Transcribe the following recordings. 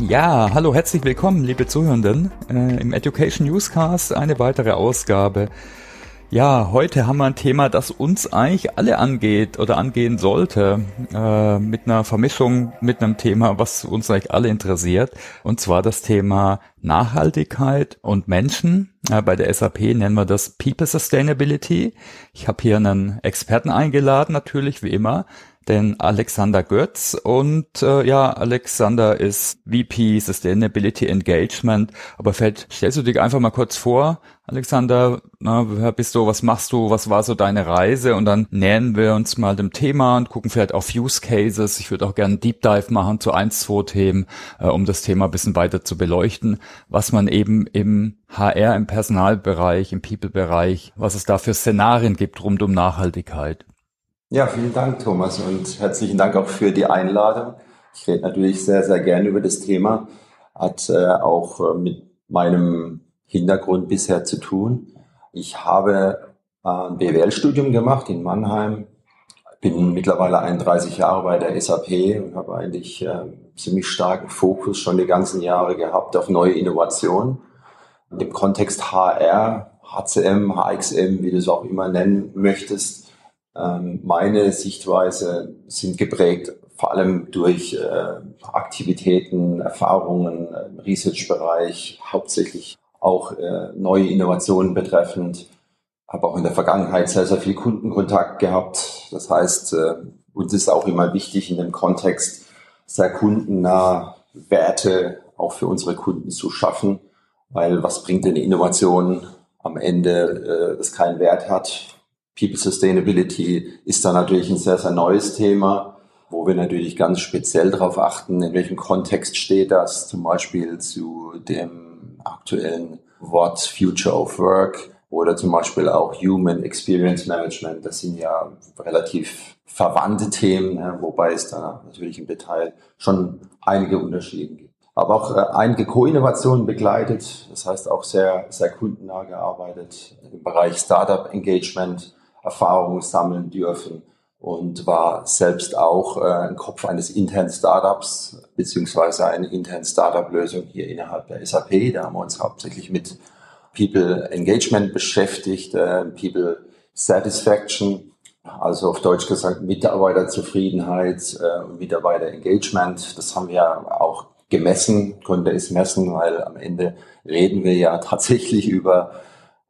Ja, hallo, herzlich willkommen, liebe Zuhörenden, äh, im Education Newscast, eine weitere Ausgabe. Ja, heute haben wir ein Thema, das uns eigentlich alle angeht oder angehen sollte, äh, mit einer Vermischung mit einem Thema, was uns eigentlich alle interessiert, und zwar das Thema Nachhaltigkeit und Menschen. Äh, bei der SAP nennen wir das People Sustainability. Ich habe hier einen Experten eingeladen, natürlich wie immer, den Alexander Götz. Und äh, ja, Alexander ist VP Sustainability Engagement. Aber vielleicht stellst du dich einfach mal kurz vor, Alexander, na, wer bist du, was machst du, was war so deine Reise? Und dann nähern wir uns mal dem Thema und gucken vielleicht auf Use Cases. Ich würde auch gerne Deep Dive machen zu ein, zwei Themen, äh, um das Thema ein bisschen weiter zu beleuchten, was man eben im HR, im Personalbereich, im People-Bereich, was es da für Szenarien gibt rund um Nachhaltigkeit. Ja, vielen Dank, Thomas, und herzlichen Dank auch für die Einladung. Ich rede natürlich sehr, sehr gerne über das Thema. Hat äh, auch äh, mit meinem Hintergrund bisher zu tun. Ich habe äh, ein BWL-Studium gemacht in Mannheim, bin mittlerweile 31 Jahre bei der SAP und habe eigentlich äh, ziemlich starken Fokus schon die ganzen Jahre gehabt auf neue Innovationen. Im Kontext HR, HCM, HXM, wie du es auch immer nennen möchtest, meine Sichtweise sind geprägt vor allem durch äh, Aktivitäten, Erfahrungen im Research-Bereich, hauptsächlich auch äh, neue Innovationen betreffend. Habe auch in der Vergangenheit sehr, sehr viel Kundenkontakt gehabt. Das heißt, äh, uns ist auch immer wichtig in dem Kontext sehr kundennah Werte auch für unsere Kunden zu schaffen, weil was bringt denn Innovation am Ende, das keinen Wert hat? People Sustainability ist da natürlich ein sehr, sehr neues Thema, wo wir natürlich ganz speziell darauf achten, in welchem Kontext steht das, zum Beispiel zu dem aktuellen Wort Future of Work oder zum Beispiel auch Human Experience Management. Das sind ja relativ verwandte Themen, wobei es da natürlich im Detail schon einige Unterschiede gibt. Aber auch äh, einige Co-Innovationen begleitet, das heißt auch sehr, sehr kundennah gearbeitet im Bereich Startup Engagement, Erfahrungen sammeln dürfen und war selbst auch äh, ein Kopf eines internen Startups beziehungsweise eine interne Startup-Lösung hier innerhalb der SAP. Da haben wir uns hauptsächlich mit People Engagement beschäftigt, äh, People Satisfaction, also auf Deutsch gesagt Mitarbeiterzufriedenheit äh, und Mitarbeiterengagement. Das haben wir auch gemessen, konnte es messen, weil am Ende reden wir ja tatsächlich über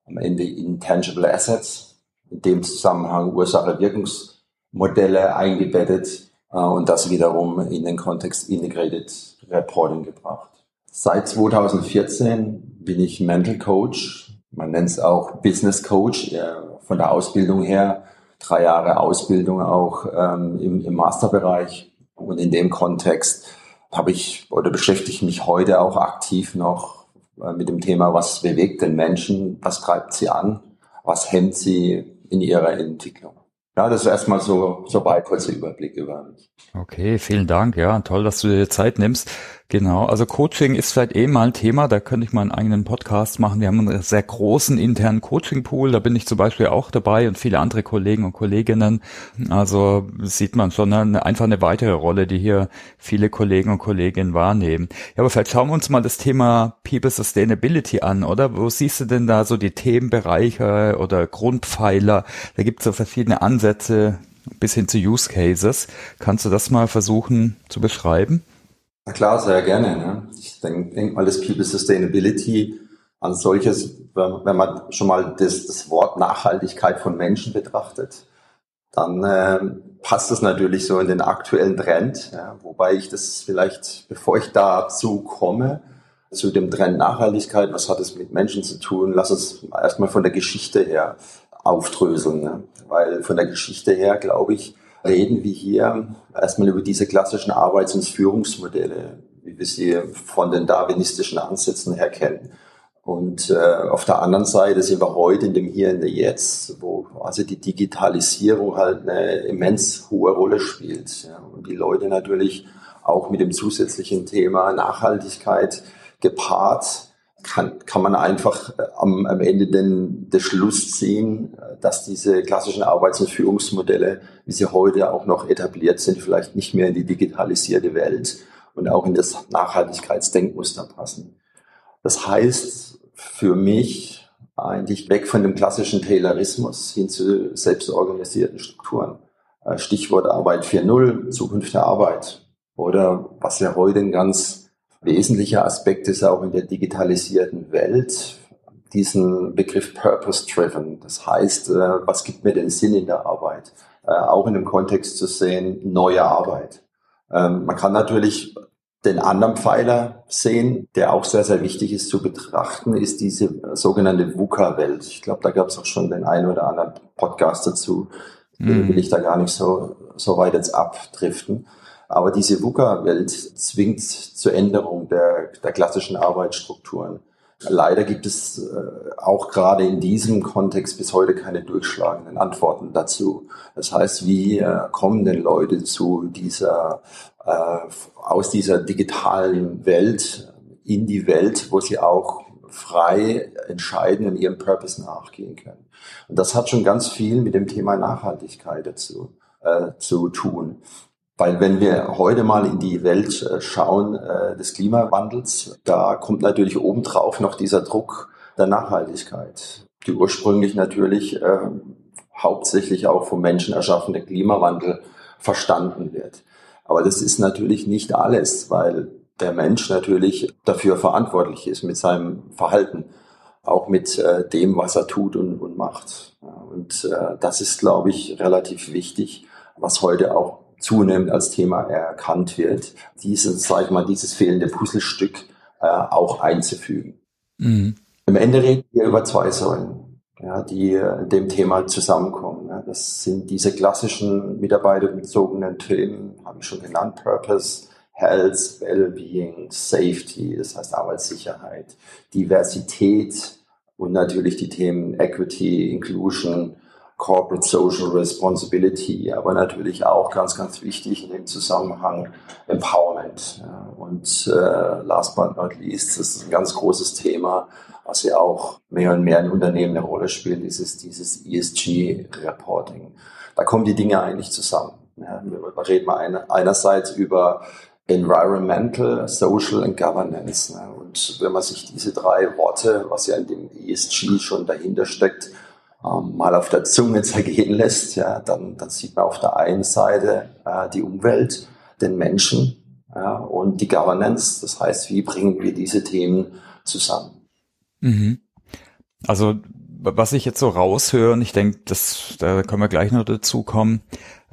am Ende intangible Assets, in dem Zusammenhang Ursache-Wirkungsmodelle eingebettet äh, und das wiederum in den Kontext Integrated Reporting gebracht. Seit 2014 bin ich Mental Coach, man nennt es auch Business Coach äh, von der Ausbildung her, drei Jahre Ausbildung auch ähm, im, im Masterbereich. Und in dem Kontext habe ich oder beschäftige ich mich heute auch aktiv noch äh, mit dem Thema, was bewegt den Menschen, was treibt sie an, was hemmt sie in ihrer Entwicklung. Ja, das ist erstmal so, so weit kurzer Überblick über mich. Okay, vielen Dank. Ja, toll, dass du dir Zeit nimmst. Genau, also Coaching ist vielleicht eh mal ein Thema, da könnte ich mal einen eigenen Podcast machen. Wir haben einen sehr großen internen Coaching-Pool, da bin ich zum Beispiel auch dabei und viele andere Kollegen und Kolleginnen. Also sieht man schon eine, einfach eine weitere Rolle, die hier viele Kollegen und Kolleginnen wahrnehmen. Ja, aber vielleicht schauen wir uns mal das Thema People Sustainability an, oder? Wo siehst du denn da so die Themenbereiche oder Grundpfeiler? Da gibt es so verschiedene Ansätze bis hin zu Use Cases. Kannst du das mal versuchen zu beschreiben? Na klar, sehr gerne. Ne? Ich denke denk mal, das People Sustainability an solches, wenn man schon mal das, das Wort Nachhaltigkeit von Menschen betrachtet, dann äh, passt das natürlich so in den aktuellen Trend. Ja? Wobei ich das vielleicht, bevor ich dazu komme, zu dem Trend Nachhaltigkeit, was hat es mit Menschen zu tun, lass uns erstmal von der Geschichte her aufdröseln. Ne? Weil von der Geschichte her, glaube ich, reden wir hier erstmal über diese klassischen Arbeits- und Führungsmodelle, wie wir sie von den darwinistischen Ansätzen her kennen. Und äh, auf der anderen Seite sind wir heute in dem Hier und Jetzt, wo quasi die Digitalisierung halt eine immens hohe Rolle spielt. Ja, und die Leute natürlich auch mit dem zusätzlichen Thema Nachhaltigkeit gepaart kann, kann man einfach äh, am, am Ende den, den Schluss ziehen, äh, dass diese klassischen Arbeits- und Führungsmodelle, wie sie heute auch noch etabliert sind, vielleicht nicht mehr in die digitalisierte Welt und auch in das Nachhaltigkeitsdenkmuster passen. Das heißt für mich eigentlich weg von dem klassischen Taylorismus hin zu selbstorganisierten Strukturen. Äh, Stichwort Arbeit 4.0, Zukunft der Arbeit. Oder was ja heute ein ganz wesentlicher Aspekt ist, auch in der digitalisierten Welt, diesen Begriff Purpose-Driven. Das heißt, äh, was gibt mir den Sinn in der Arbeit? Äh, auch in dem Kontext zu sehen, neue Arbeit. Ähm, man kann natürlich den anderen Pfeiler sehen, der auch sehr, sehr wichtig ist zu betrachten, ist diese sogenannte VUCA-Welt. Ich glaube, da gab es auch schon den einen oder anderen Podcast dazu. Mhm. Will ich da gar nicht so, so weit jetzt abdriften. Aber diese VUCA-Welt zwingt zur Änderung der, der klassischen Arbeitsstrukturen. Leider gibt es äh, auch gerade in diesem Kontext bis heute keine durchschlagenden Antworten dazu. Das heißt, wie äh, kommen denn Leute zu dieser, äh, aus dieser digitalen Welt in die Welt, wo sie auch frei entscheiden und ihrem Purpose nachgehen können? Und das hat schon ganz viel mit dem Thema Nachhaltigkeit dazu äh, zu tun. Weil wenn wir heute mal in die Welt äh, schauen äh, des Klimawandels, da kommt natürlich obendrauf noch dieser Druck der Nachhaltigkeit, die ursprünglich natürlich äh, hauptsächlich auch vom Menschen erschaffene Klimawandel verstanden wird. Aber das ist natürlich nicht alles, weil der Mensch natürlich dafür verantwortlich ist mit seinem Verhalten, auch mit äh, dem, was er tut und, und macht. Und äh, das ist, glaube ich, relativ wichtig, was heute auch zunehmend als Thema erkannt wird, dieses, sag ich mal, dieses fehlende Puzzlestück äh, auch einzufügen. Mhm. Im Ende reden wir über zwei Säulen, ja, die äh, dem Thema zusammenkommen. Ja. Das sind diese klassischen mitarbeiterbezogenen Themen, habe ich schon genannt, Purpose, Health, Wellbeing, Safety, das heißt Arbeitssicherheit, Diversität und natürlich die Themen Equity, Inclusion, Corporate Social Responsibility, aber natürlich auch ganz, ganz wichtig in dem Zusammenhang Empowerment. Und äh, last but not least, das ist ein ganz großes Thema, was ja auch mehr und mehr in Unternehmen eine Rolle spielt, ist dieses ESG-Reporting. Da kommen die Dinge eigentlich zusammen. Ja. Wir reden mal eine, einerseits über Environmental, Social and Governance. Ne. Und wenn man sich diese drei Worte, was ja in dem ESG schon dahinter steckt, ähm, mal auf der Zunge zergehen lässt, ja, dann, dann sieht man auf der einen Seite äh, die Umwelt, den Menschen ja, und die Governance. Das heißt, wie bringen wir diese Themen zusammen? Mhm. Also was ich jetzt so raushöre, und ich denke, das, da können wir gleich noch dazu kommen,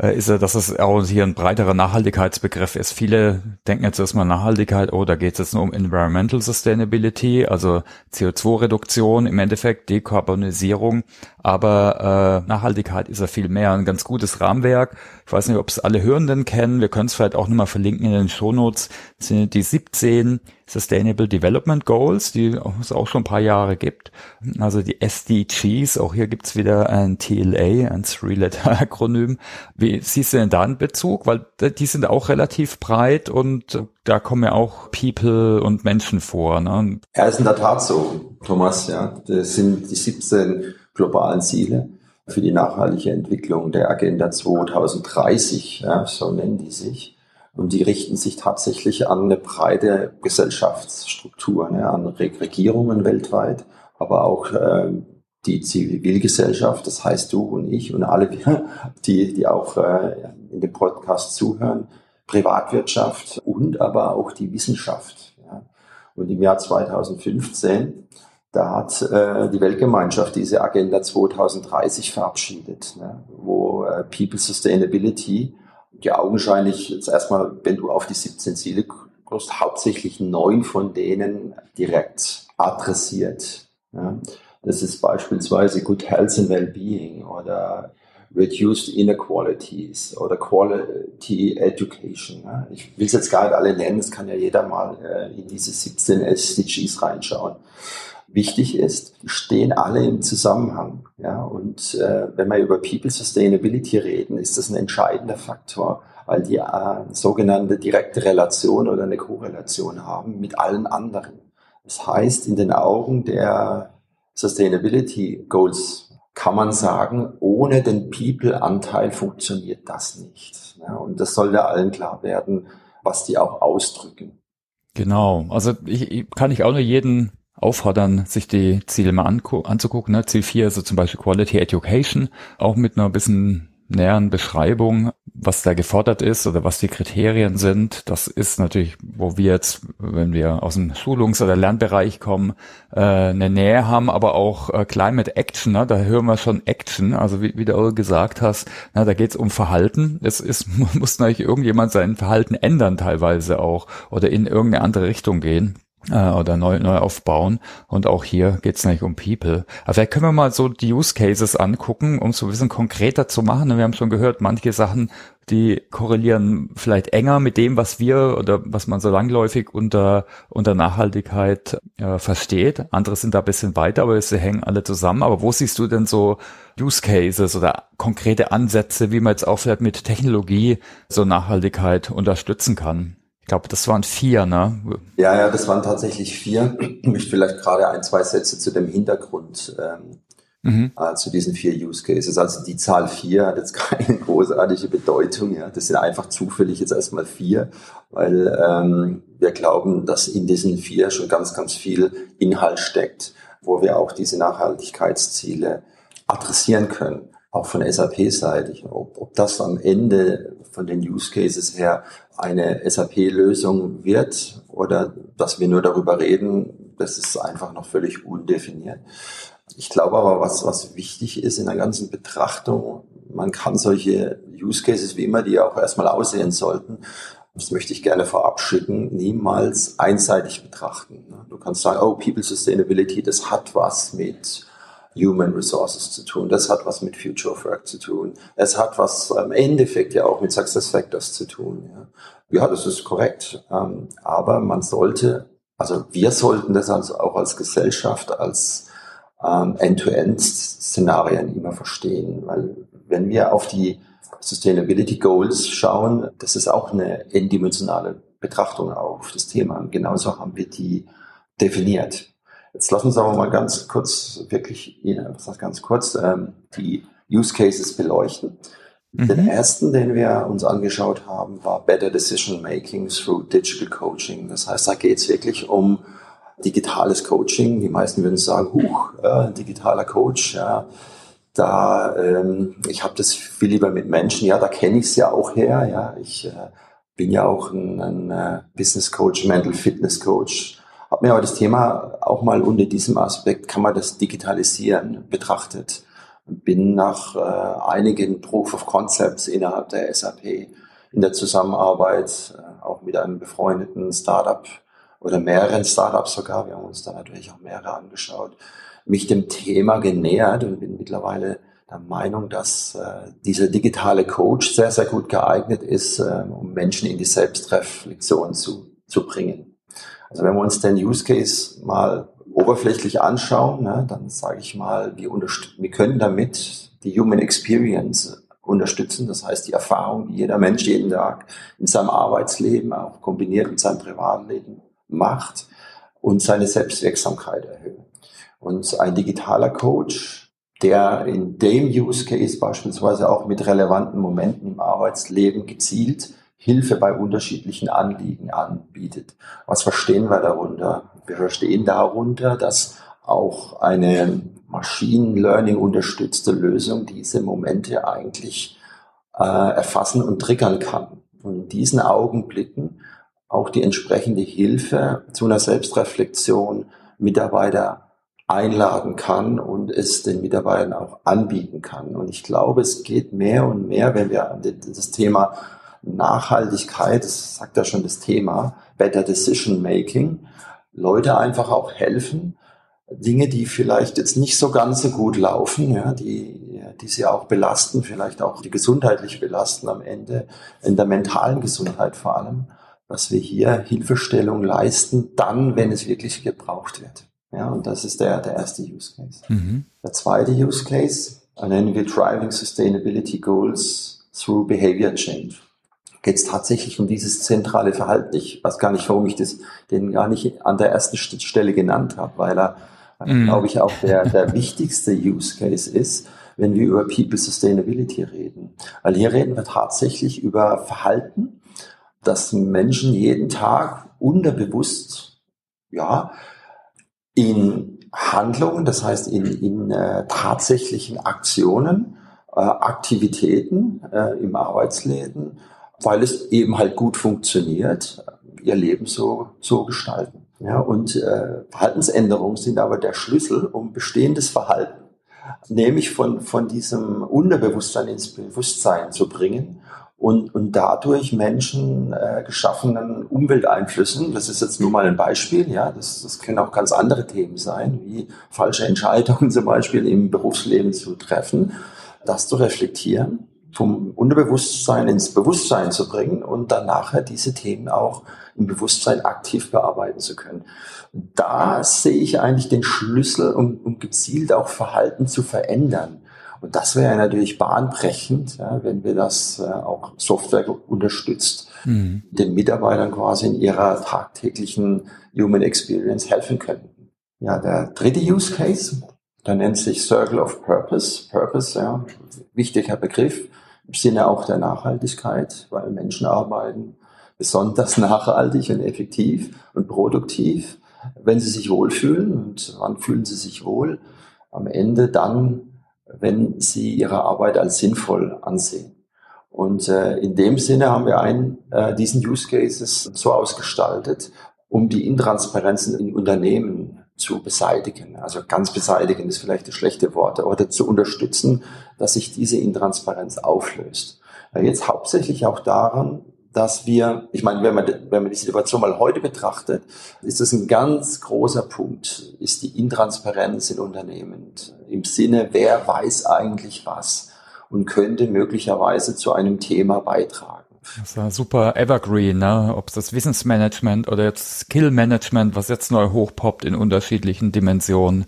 äh, ist ja, dass es auch hier ein breiterer Nachhaltigkeitsbegriff ist. Viele denken jetzt erstmal Nachhaltigkeit, oh, da geht es jetzt nur um Environmental Sustainability, also CO2-Reduktion, im Endeffekt Dekarbonisierung, aber äh, Nachhaltigkeit ist ja viel mehr. Ein ganz gutes Rahmenwerk. Ich weiß nicht, ob es alle Hörenden kennen. Wir können es vielleicht auch nochmal verlinken in den Shownotes. Das sind die 17 Sustainable Development Goals, die es auch schon ein paar Jahre gibt. Also die SDGs, auch hier gibt's wieder ein TLA, ein Three-Letter-Akronym. Wie siehst du denn da einen Bezug? Weil die sind auch relativ breit und da kommen ja auch People und Menschen vor. Ne? Ja, ist in der Tat so, Thomas. Ja, das sind die 17 globalen Ziele für die nachhaltige Entwicklung der Agenda 2030, ja, so nennen die sich. Und die richten sich tatsächlich an eine breite Gesellschaftsstruktur, ne, an Regierungen weltweit, aber auch äh, die Zivilgesellschaft, das heißt du und ich und alle, die, die auch äh, in dem Podcast zuhören, Privatwirtschaft und aber auch die Wissenschaft. Ja. Und im Jahr 2015 da hat äh, die Weltgemeinschaft diese Agenda 2030 verabschiedet, ne, wo äh, People Sustainability ja augenscheinlich jetzt erstmal, wenn du auf die 17 Ziele guckst, hauptsächlich neun von denen direkt adressiert. Ja. Das ist beispielsweise Good Health and Wellbeing oder Reduced Inequalities oder Quality Education. Ja. Ich will es jetzt gar nicht alle nennen, das kann ja jeder mal äh, in diese 17 SDGs reinschauen wichtig ist, stehen alle im Zusammenhang. Ja, und äh, wenn wir über People Sustainability reden, ist das ein entscheidender Faktor, weil die äh, sogenannte direkte Relation oder eine Korrelation haben mit allen anderen. Das heißt, in den Augen der Sustainability Goals kann man sagen, ohne den People-Anteil funktioniert das nicht. Ja, und das sollte allen klar werden, was die auch ausdrücken. Genau, also ich, ich kann ich auch nur jeden auffordern, sich die Ziele mal anzugucken. Ne? Ziel 4 ist so zum Beispiel Quality Education, auch mit einer bisschen näheren Beschreibung, was da gefordert ist oder was die Kriterien sind. Das ist natürlich, wo wir jetzt, wenn wir aus dem Schulungs- oder Lernbereich kommen, äh, eine Nähe haben, aber auch äh, Climate Action, ne? da hören wir schon Action, also wie, wie du gesagt hast, na, da geht es um Verhalten. Es ist, muss natürlich irgendjemand sein Verhalten ändern teilweise auch oder in irgendeine andere Richtung gehen äh, oder neu, neu aufbauen. Und auch hier geht es nicht um People. Aber vielleicht können wir mal so die Use Cases angucken, um es so ein bisschen konkreter zu machen. Wir haben schon gehört, manche Sachen, die korrelieren vielleicht enger mit dem, was wir oder was man so langläufig unter, unter Nachhaltigkeit äh, versteht. Andere sind da ein bisschen weiter, aber sie hängen alle zusammen. Aber wo siehst du denn so Use Cases oder konkrete Ansätze, wie man jetzt auch vielleicht mit Technologie so Nachhaltigkeit unterstützen kann? Ich glaube, das waren vier, ne? Ja, ja, das waren tatsächlich vier. Ich möchte vielleicht gerade ein, zwei Sätze zu dem Hintergrund ähm, mhm. äh, zu diesen vier Use Cases. Also die Zahl vier hat jetzt keine großartige Bedeutung. Ja. Das sind einfach zufällig jetzt erstmal vier, weil ähm, wir glauben, dass in diesen vier schon ganz, ganz viel Inhalt steckt, wo wir auch diese Nachhaltigkeitsziele adressieren können auch von SAP-Seite, ob, ob das am Ende von den Use Cases her eine SAP-Lösung wird oder dass wir nur darüber reden, das ist einfach noch völlig undefiniert. Ich glaube aber, was, was wichtig ist in der ganzen Betrachtung, man kann solche Use Cases, wie immer die auch erstmal aussehen sollten, das möchte ich gerne vorab schicken, niemals einseitig betrachten. Du kannst sagen, oh, People Sustainability, das hat was mit Human Resources zu tun. Das hat was mit Future of Work zu tun. Es hat was im Endeffekt ja auch mit Success Factors zu tun. Ja, ja das ist korrekt. Ähm, aber man sollte, also wir sollten das also auch als Gesellschaft, als ähm, End-to-End-Szenarien immer verstehen. Weil wenn wir auf die Sustainability Goals schauen, das ist auch eine n-dimensionale Betrachtung auf das Thema. Genauso haben wir die definiert. Jetzt lassen uns aber mal ganz kurz, wirklich, was heißt ganz kurz, ähm, die Use Cases beleuchten. Mhm. Den ersten, den wir uns angeschaut haben, war Better Decision Making through Digital Coaching. Das heißt, da geht es wirklich um digitales Coaching. Die meisten würden sagen, huch, äh, digitaler Coach, ja, da, ähm, ich habe das viel lieber mit Menschen, ja, da kenne ich es ja auch her, ja, ich äh, bin ja auch ein, ein uh, Business Coach, Mental Fitness Coach, habe mir aber das Thema auch mal unter diesem Aspekt, kann man das digitalisieren, betrachtet. Bin nach äh, einigen Proof of Concepts innerhalb der SAP in der Zusammenarbeit, äh, auch mit einem befreundeten Startup oder mehreren Startups sogar, wir haben uns da natürlich auch mehrere angeschaut, mich dem Thema genähert und bin mittlerweile der Meinung, dass äh, dieser digitale Coach sehr, sehr gut geeignet ist, äh, um Menschen in die Selbstreflexion zu, zu bringen. Also wenn wir uns den Use Case mal oberflächlich anschauen, ne, dann sage ich mal, wir, wir können damit die Human Experience unterstützen. Das heißt, die Erfahrung, die jeder Mensch jeden Tag in seinem Arbeitsleben, auch kombiniert mit seinem Privatleben macht und seine Selbstwirksamkeit erhöhen. Und ein digitaler Coach, der in dem Use Case beispielsweise auch mit relevanten Momenten im Arbeitsleben gezielt Hilfe bei unterschiedlichen Anliegen anbietet. Was verstehen wir darunter? Wir verstehen darunter, dass auch eine Machine Learning unterstützte Lösung diese Momente eigentlich äh, erfassen und triggern kann. Und in diesen Augenblicken auch die entsprechende Hilfe zu einer Selbstreflexion Mitarbeiter einladen kann und es den Mitarbeitern auch anbieten kann. Und ich glaube, es geht mehr und mehr, wenn wir das Thema Nachhaltigkeit, das sagt ja schon das Thema, Better Decision Making, Leute einfach auch helfen, Dinge, die vielleicht jetzt nicht so ganz so gut laufen, ja, die, die sie auch belasten, vielleicht auch die gesundheitlich belasten am Ende, in der mentalen Gesundheit vor allem, dass wir hier Hilfestellung leisten, dann, wenn es wirklich gebraucht wird. Ja, und das ist der, der erste Use Case. Mhm. Der zweite Use Case nennen wir Driving Sustainability Goals through Behavior Change geht es tatsächlich um dieses zentrale Verhalten. Ich weiß gar nicht, warum ich das den gar nicht an der ersten Stelle genannt habe, weil er, mm. glaube ich, auch der, der wichtigste Use Case ist, wenn wir über People Sustainability reden. Weil hier reden wir tatsächlich über Verhalten, dass Menschen jeden Tag unterbewusst, ja, in Handlungen, das heißt in, in äh, tatsächlichen Aktionen, äh, Aktivitäten äh, im Arbeitsleben, weil es eben halt gut funktioniert, ihr Leben so, so gestalten. Ja, und äh, Verhaltensänderungen sind aber der Schlüssel, um bestehendes Verhalten, nämlich von, von diesem Unterbewusstsein ins Bewusstsein zu bringen und, und dadurch Menschen äh, geschaffenen Umwelteinflüssen, das ist jetzt nur mal ein Beispiel, ja, das, das können auch ganz andere Themen sein, wie falsche Entscheidungen zum Beispiel im Berufsleben zu treffen, das zu reflektieren, vom Unterbewusstsein ins Bewusstsein zu bringen und dann nachher diese Themen auch im Bewusstsein aktiv bearbeiten zu können. Da sehe ich eigentlich den Schlüssel, um, um gezielt auch Verhalten zu verändern. Und das wäre natürlich bahnbrechend, ja, wenn wir das äh, auch Software unterstützt, mhm. den Mitarbeitern quasi in ihrer tagtäglichen Human Experience helfen könnten. Ja, der dritte Use Case, der nennt sich Circle of Purpose. Purpose, ja, wichtiger Begriff im Sinne auch der Nachhaltigkeit, weil Menschen arbeiten besonders nachhaltig und effektiv und produktiv, wenn sie sich wohlfühlen. Und wann fühlen sie sich wohl? Am Ende dann, wenn sie ihre Arbeit als sinnvoll ansehen. Und äh, in dem Sinne haben wir einen, äh, diesen Use Cases so ausgestaltet, um die Intransparenzen in Unternehmen zu beseitigen. Also ganz beseitigen ist vielleicht das schlechte Wort, oder zu unterstützen, dass sich diese Intransparenz auflöst. Jetzt hauptsächlich auch daran, dass wir, ich meine, wenn man, wenn man die Situation mal heute betrachtet, ist das ein ganz großer Punkt, ist die Intransparenz in Unternehmen. Im Sinne, wer weiß eigentlich was und könnte möglicherweise zu einem Thema beitragen. Das ist ja super evergreen, ne? ob es das Wissensmanagement oder jetzt Skillmanagement, was jetzt neu hochpoppt in unterschiedlichen Dimensionen.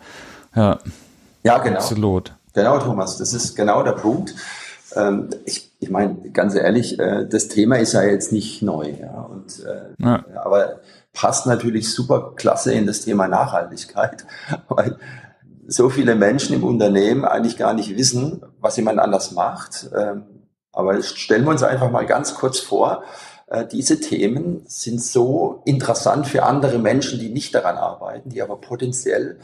Ja, ja genau. Absolut. Genau, Thomas, das ist genau der Punkt. Ähm, ich, ich meine, ganz ehrlich, äh, das Thema ist ja jetzt nicht neu, ja, und, äh, ja. aber passt natürlich super klasse in das Thema Nachhaltigkeit, weil so viele Menschen im Unternehmen eigentlich gar nicht wissen, was jemand anders macht. Aber stellen wir uns einfach mal ganz kurz vor, äh, diese Themen sind so interessant für andere Menschen, die nicht daran arbeiten, die aber potenziell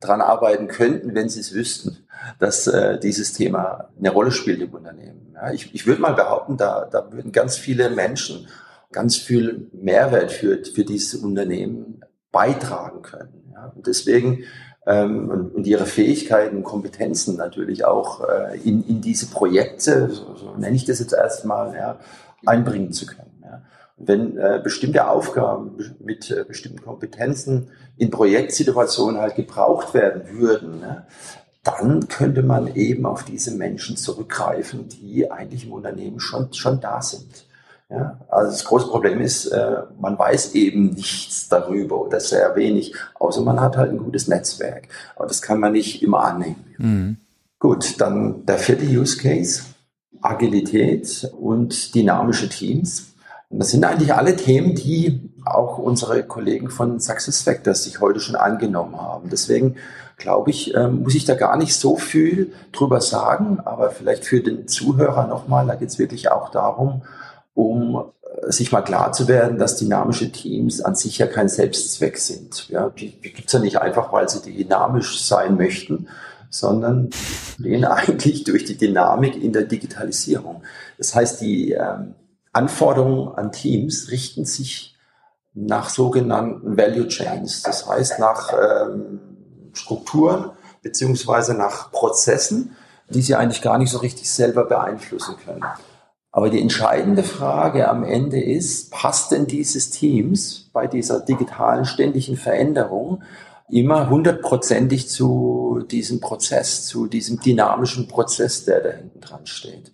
daran arbeiten könnten, wenn sie es wüssten, dass äh, dieses Thema eine Rolle spielt im Unternehmen. Ich, ich würde mal behaupten, da, da würden ganz viele Menschen ganz viel Mehrwert für, für dieses Unternehmen beitragen können. Und deswegen ähm, und, und ihre Fähigkeiten, Kompetenzen natürlich auch äh, in, in diese Projekte, so, so nenne ich das jetzt erstmal, ja, einbringen zu können. Ja. Wenn äh, bestimmte Aufgaben mit äh, bestimmten Kompetenzen in Projektsituationen halt gebraucht werden würden, ne, dann könnte man eben auf diese Menschen zurückgreifen, die eigentlich im Unternehmen schon, schon da sind. Ja, also das große Problem ist, äh, man weiß eben nichts darüber oder sehr wenig, außer man hat halt ein gutes Netzwerk. Aber das kann man nicht immer annehmen. Mhm. Gut, dann der vierte Use Case, Agilität und dynamische Teams. Und das sind eigentlich alle Themen, die auch unsere Kollegen von SuccessFactors sich heute schon angenommen haben. Deswegen glaube ich, ähm, muss ich da gar nicht so viel drüber sagen, aber vielleicht für den Zuhörer nochmal, da geht es wirklich auch darum, um äh, sich mal klar zu werden, dass dynamische Teams an sich ja kein Selbstzweck sind. Ja, die, die gibt es ja nicht einfach, weil sie dynamisch sein möchten, sondern gehen eigentlich durch die Dynamik in der Digitalisierung. Das heißt, die ähm, Anforderungen an Teams richten sich nach sogenannten Value Chains, das heißt nach ähm, Strukturen beziehungsweise nach Prozessen, die sie eigentlich gar nicht so richtig selber beeinflussen können. Aber die entscheidende Frage am Ende ist, passt denn dieses Teams bei dieser digitalen ständigen Veränderung immer hundertprozentig zu diesem Prozess, zu diesem dynamischen Prozess, der da hinten dran steht?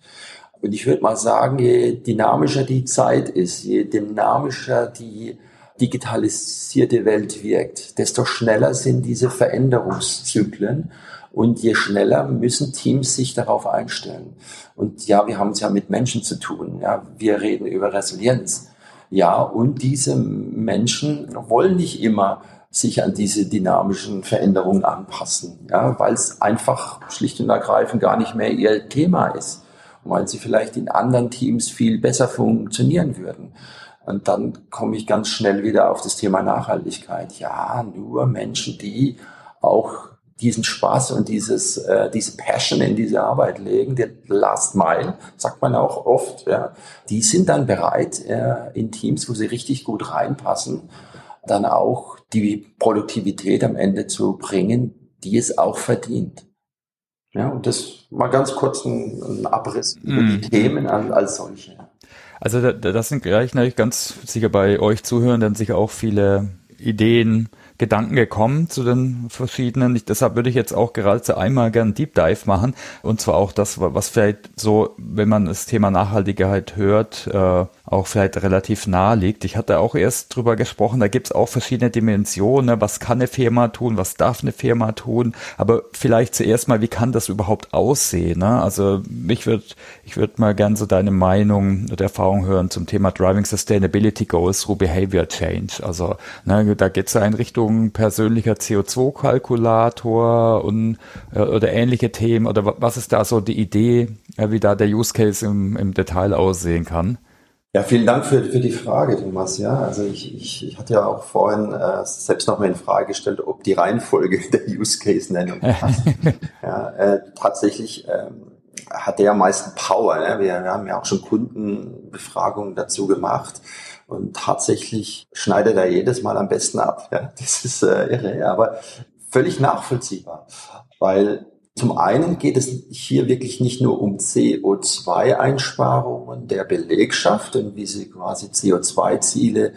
Und ich würde mal sagen, je dynamischer die Zeit ist, je dynamischer die digitalisierte Welt wirkt, desto schneller sind diese Veränderungszyklen und je schneller müssen Teams sich darauf einstellen. Und ja, wir haben es ja mit Menschen zu tun. Ja, wir reden über Resilienz. Ja, und diese Menschen wollen nicht immer sich an diese dynamischen Veränderungen anpassen, ja, weil es einfach schlicht und ergreifend gar nicht mehr ihr Thema ist und weil sie vielleicht in anderen Teams viel besser funktionieren würden. Und dann komme ich ganz schnell wieder auf das Thema Nachhaltigkeit. Ja, nur Menschen, die auch diesen Spaß und dieses, äh, diese Passion in diese Arbeit legen, der Last Mile, sagt man auch oft, ja, die sind dann bereit, äh, in Teams, wo sie richtig gut reinpassen, dann auch die Produktivität am Ende zu bringen, die es auch verdient. Ja, und das mal ganz kurz ein, ein Abriss mm. über die mhm. Themen als solche. Also da, das sind gleich natürlich ganz sicher bei euch zuhören, dann sicher auch viele Ideen, Gedanken gekommen zu den verschiedenen. Ich, deshalb würde ich jetzt auch gerade zu einmal gern Deep Dive machen. Und zwar auch das, was vielleicht so, wenn man das Thema Nachhaltigkeit hört, äh, auch vielleicht relativ nahe liegt. Ich hatte auch erst drüber gesprochen, da gibt es auch verschiedene Dimensionen. Ne? Was kann eine Firma tun, was darf eine Firma tun? Aber vielleicht zuerst mal, wie kann das überhaupt aussehen? Ne? Also mich würde ich würde mal gern so deine Meinung und Erfahrung hören zum Thema Driving Sustainability Goals through Behavior Change. Also ne, da geht es ja in Richtung persönlicher CO2-Kalkulator und äh, oder ähnliche Themen. Oder was ist da so die Idee, äh, wie da der Use Case im, im Detail aussehen kann? Ja, vielen Dank für, für die Frage, Thomas. Ja, also ich, ich, ich hatte ja auch vorhin äh, selbst noch mal in Frage gestellt, ob die Reihenfolge der Use Case Nennung passt. ja, äh, tatsächlich ähm, hat der am meisten Power. Ne? Wir, wir haben ja auch schon Kundenbefragungen dazu gemacht. Und tatsächlich schneidet er jedes Mal am besten ab. Ja? Das ist äh, irre, aber völlig nachvollziehbar. Weil zum einen geht es hier wirklich nicht nur um CO2-Einsparungen der Belegschaft und wie sie quasi CO2-Ziele,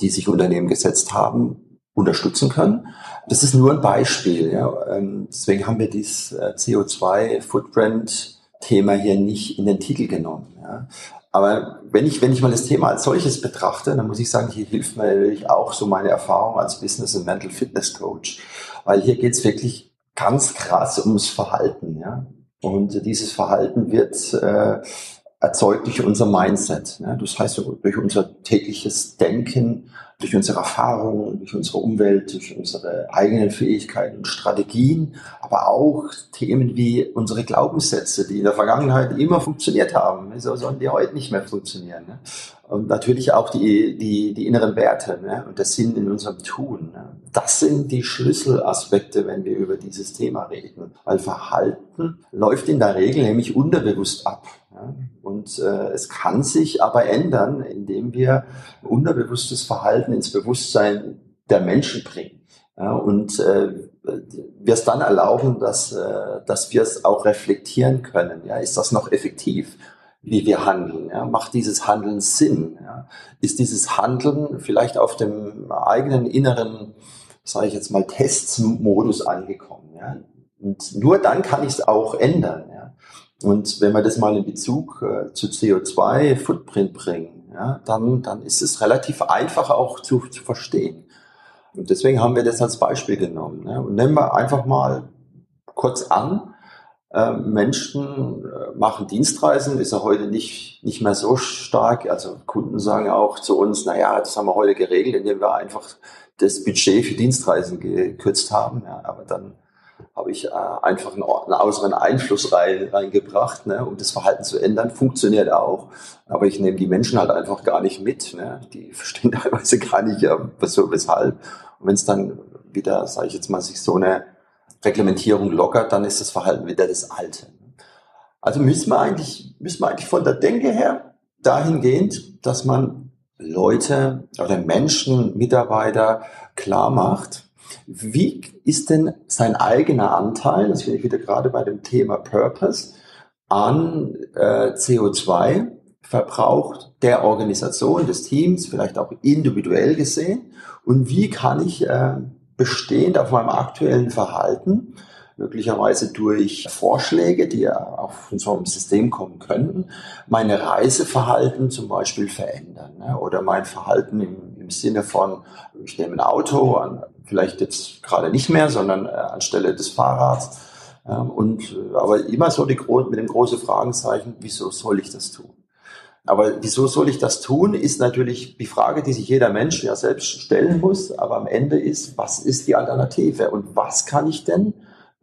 die sich Unternehmen gesetzt haben, unterstützen können. Das ist nur ein Beispiel. Ja. Ähm, deswegen haben wir dieses äh, CO2-Footprint-Thema hier nicht in den Titel genommen. Ja. Aber wenn ich, wenn ich mal das Thema als solches betrachte, dann muss ich sagen, hier hilft mir natürlich auch so meine Erfahrung als Business und Mental Fitness Coach. Weil hier geht es wirklich ganz krass ums Verhalten. Ja? Und dieses Verhalten wird äh, erzeugt durch unser Mindset. Ja? Das heißt, durch unser tägliches Denken, durch unsere Erfahrungen, durch unsere Umwelt, durch unsere eigenen Fähigkeiten und Strategien, aber auch Themen wie unsere Glaubenssätze, die in der Vergangenheit immer funktioniert haben. Wieso sollen die heute nicht mehr funktionieren? Ne? Und natürlich auch die, die, die inneren Werte ne? und der Sinn in unserem Tun. Ne? Das sind die Schlüsselaspekte, wenn wir über dieses Thema reden. Weil Verhalten läuft in der Regel nämlich unterbewusst ab. Und äh, es kann sich aber ändern, indem wir unterbewusstes Verhalten ins Bewusstsein der Menschen bringen. Ja? Und äh, wir es dann erlauben, dass, äh, dass wir es auch reflektieren können. Ja? Ist das noch effektiv? wie wir handeln. Ja? Macht dieses Handeln Sinn? Ja? Ist dieses Handeln vielleicht auf dem eigenen inneren, sage ich jetzt mal, Testmodus angekommen? Ja? Und nur dann kann ich es auch ändern. Und wenn wir das mal in Bezug äh, zu CO2-Footprint bringen, ja, dann, dann ist es relativ einfach auch zu, zu verstehen. Und deswegen haben wir das als Beispiel genommen. Ja? Und nehmen wir einfach mal kurz an, äh, Menschen äh, machen Dienstreisen, ist ja heute nicht, nicht mehr so stark. Also Kunden sagen auch zu uns, na ja, das haben wir heute geregelt, indem wir einfach das Budget für Dienstreisen gekürzt haben. Ja, aber dann habe ich äh, einfach einen, einen äußeren Einfluss rein, reingebracht, ne, um das Verhalten zu ändern. Funktioniert auch, aber ich nehme die Menschen halt einfach gar nicht mit. Ne. Die verstehen teilweise gar nicht, ja, wieso, weshalb. Und wenn es dann wieder, sage ich jetzt mal, sich so eine Reglementierung lockert, dann ist das Verhalten wieder das alte. Also müssen wir eigentlich, müssen wir eigentlich von der Denke her dahingehend, dass man Leute oder Menschen, Mitarbeiter klar macht, wie ist denn sein eigener Anteil, das finde ich wieder gerade bei dem Thema Purpose, an äh, CO2 verbraucht der Organisation, des Teams, vielleicht auch individuell gesehen und wie kann ich äh, bestehend auf meinem aktuellen Verhalten, möglicherweise durch Vorschläge, die ja auch von so einem System kommen könnten, meine Reiseverhalten zum Beispiel verändern. Ne? Oder mein Verhalten im, im, Sinne von, ich nehme ein Auto, an, vielleicht jetzt gerade nicht mehr, sondern äh, anstelle des Fahrrads. Ähm, und, äh, aber immer so die, mit dem großen Fragezeichen, wieso soll ich das tun? Aber wieso soll ich das tun, ist natürlich die Frage, die sich jeder Mensch ja selbst stellen muss. Aber am Ende ist, was ist die Alternative? Und was kann ich denn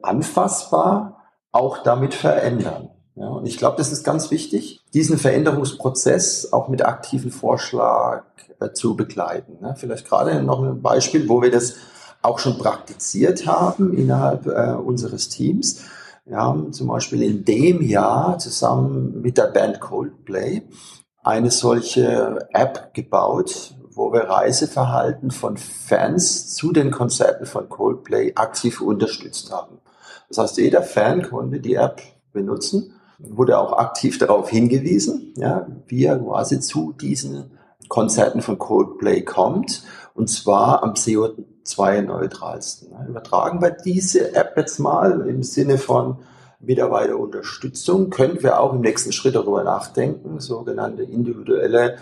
anfassbar auch damit verändern? Ja, und ich glaube, das ist ganz wichtig, diesen Veränderungsprozess auch mit aktiven Vorschlag äh, zu begleiten. Ne? Vielleicht gerade noch ein Beispiel, wo wir das auch schon praktiziert haben innerhalb äh, unseres Teams. Wir haben zum Beispiel in dem Jahr zusammen mit der Band Coldplay eine solche App gebaut, wo wir Reiseverhalten von Fans zu den Konzerten von Coldplay aktiv unterstützt haben. Das heißt, jeder Fan konnte die App benutzen, wurde auch aktiv darauf hingewiesen, ja, wie er quasi zu diesen Konzerten von Coldplay kommt, und zwar am CO2-neutralsten. Übertragen wir diese App jetzt mal im Sinne von Mitarbeiterunterstützung, können wir auch im nächsten Schritt darüber nachdenken, sogenannte individuelle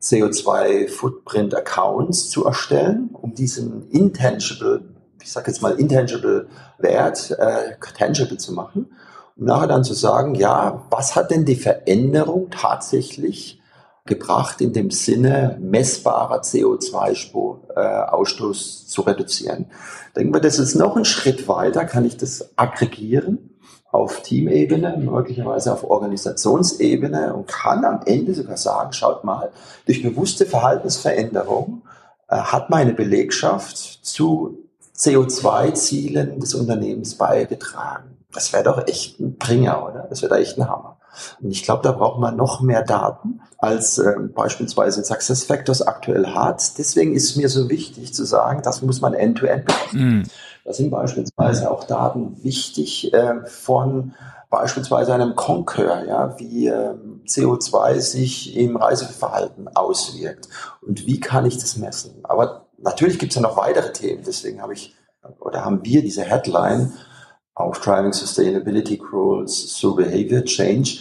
CO2-Footprint-Accounts zu erstellen, um diesen intangible, ich sage jetzt mal intangible Wert äh, tangible zu machen, um nachher dann zu sagen, ja, was hat denn die Veränderung tatsächlich gebracht in dem Sinne, messbarer CO2-Ausstoß zu reduzieren. Denken wir, das ist noch ein Schritt weiter, kann ich das aggregieren auf Teamebene, möglicherweise auf Organisationsebene und kann am Ende sogar sagen, schaut mal, durch bewusste Verhaltensveränderung äh, hat meine Belegschaft zu CO2-Zielen des Unternehmens beigetragen. Das wäre doch echt ein Bringer, oder? Das wäre doch echt ein Hammer. Und ich glaube, da braucht man noch mehr Daten, als äh, beispielsweise Success Factors aktuell hat. Deswegen ist mir so wichtig zu sagen, das muss man end-to-end -end mm. Da sind beispielsweise auch Daten wichtig äh, von beispielsweise einem Concur, ja, wie äh, CO2 sich im Reiseverhalten auswirkt und wie kann ich das messen. Aber natürlich gibt es ja noch weitere Themen, deswegen habe ich oder haben wir diese Headline auf Driving Sustainability Rules through Behavior Change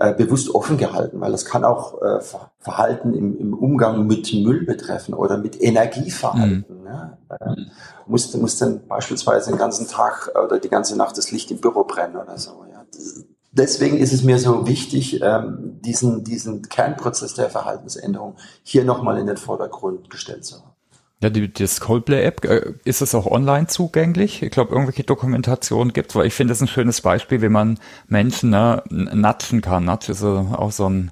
äh, bewusst offen gehalten, weil das kann auch äh, Verhalten im, im, Umgang mit Müll betreffen oder mit Energieverhalten. Mhm. Ne? Äh, muss, muss dann beispielsweise den ganzen Tag oder die ganze Nacht das Licht im Büro brennen oder so. Ja? Deswegen ist es mir so wichtig, ähm, diesen, diesen Kernprozess der Verhaltensänderung hier nochmal in den Vordergrund gestellt zu haben. Ja, die, das Coldplay-App, äh, ist es auch online zugänglich? Ich glaube, irgendwelche Dokumentationen gibt weil ich finde das ein schönes Beispiel, wie man Menschen ne, natschen kann. Natsch ist auch so ein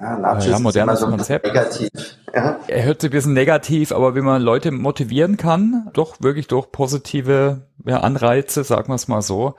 ja, Natsch äh, ja, modernes so Konzept. Negativ. Ja. Er hört sich ein bisschen negativ, aber wie man Leute motivieren kann, doch wirklich durch positive ja, Anreize, sagen wir es mal so,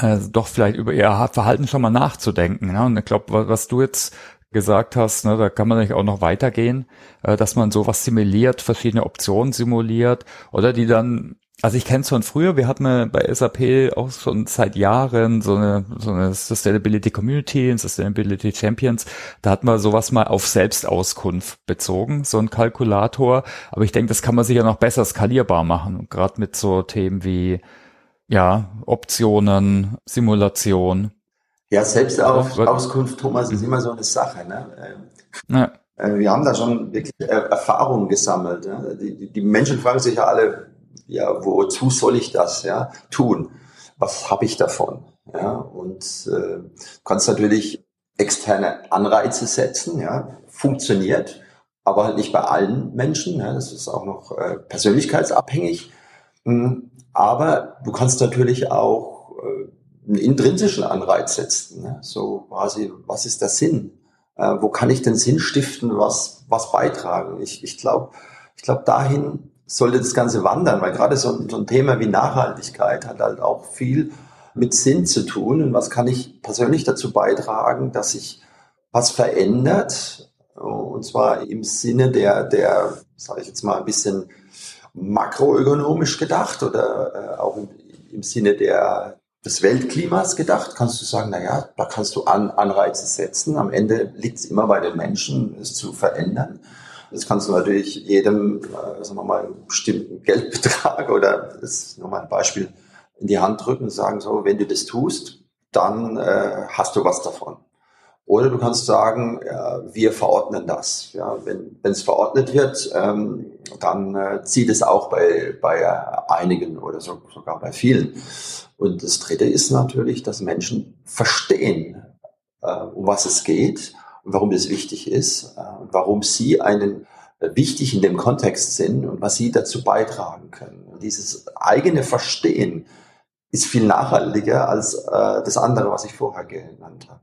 äh, doch vielleicht über ihr Verhalten schon mal nachzudenken. Ne? Und ich glaube, was du jetzt gesagt hast, ne, da kann man natürlich auch noch weitergehen, äh, dass man sowas simuliert, verschiedene Optionen simuliert oder die dann, also ich kenne es von früher, wir hatten bei SAP auch schon seit Jahren so eine, so eine Sustainability Community, ein Sustainability Champions, da hat man sowas mal auf Selbstauskunft bezogen, so ein Kalkulator, aber ich denke, das kann man sicher noch besser skalierbar machen, gerade mit so Themen wie ja, Optionen, Simulation. Ja, Selbstauskunft, Thomas, ist immer so eine Sache. Ne? Ja. Äh, wir haben da schon wirklich äh, Erfahrungen gesammelt. Ja? Die, die, Menschen fragen sich ja alle, ja, wozu soll ich das ja, tun? Was habe ich davon? Ja? Und äh, du kannst natürlich externe Anreize setzen, ja, funktioniert, aber halt nicht bei allen Menschen. Ja? Das ist auch noch äh, persönlichkeitsabhängig. Hm, aber du kannst natürlich auch äh, einen intrinsischen Anreiz setzen. Ne? So quasi, was ist der Sinn? Äh, wo kann ich den Sinn stiften, was, was beitragen? Ich, ich glaube, ich glaube, dahin sollte das Ganze wandern, weil gerade so, so ein Thema wie Nachhaltigkeit hat halt auch viel mit Sinn zu tun. Und was kann ich persönlich dazu beitragen, dass sich was verändert? Und zwar im Sinne der, der, sage ich jetzt mal ein bisschen makroökonomisch gedacht oder äh, auch im, im Sinne der, des Weltklimas gedacht, kannst du sagen, na ja, da kannst du An Anreize setzen. Am Ende liegt es immer bei den Menschen, es zu verändern. Das kannst du natürlich jedem, äh, sagen wir mal, einen bestimmten Geldbetrag oder das ist nochmal ein Beispiel in die Hand drücken und sagen, so, wenn du das tust, dann äh, hast du was davon. Oder du kannst sagen, ja, wir verordnen das. Ja, wenn es verordnet wird, ähm, dann äh, zieht es auch bei, bei einigen oder so, sogar bei vielen. Und das Dritte ist natürlich, dass Menschen verstehen, äh, um was es geht und warum es wichtig ist äh, und warum sie einen äh, wichtig in dem Kontext sind und was sie dazu beitragen können. Und dieses eigene Verstehen ist viel nachhaltiger als äh, das andere, was ich vorher genannt habe.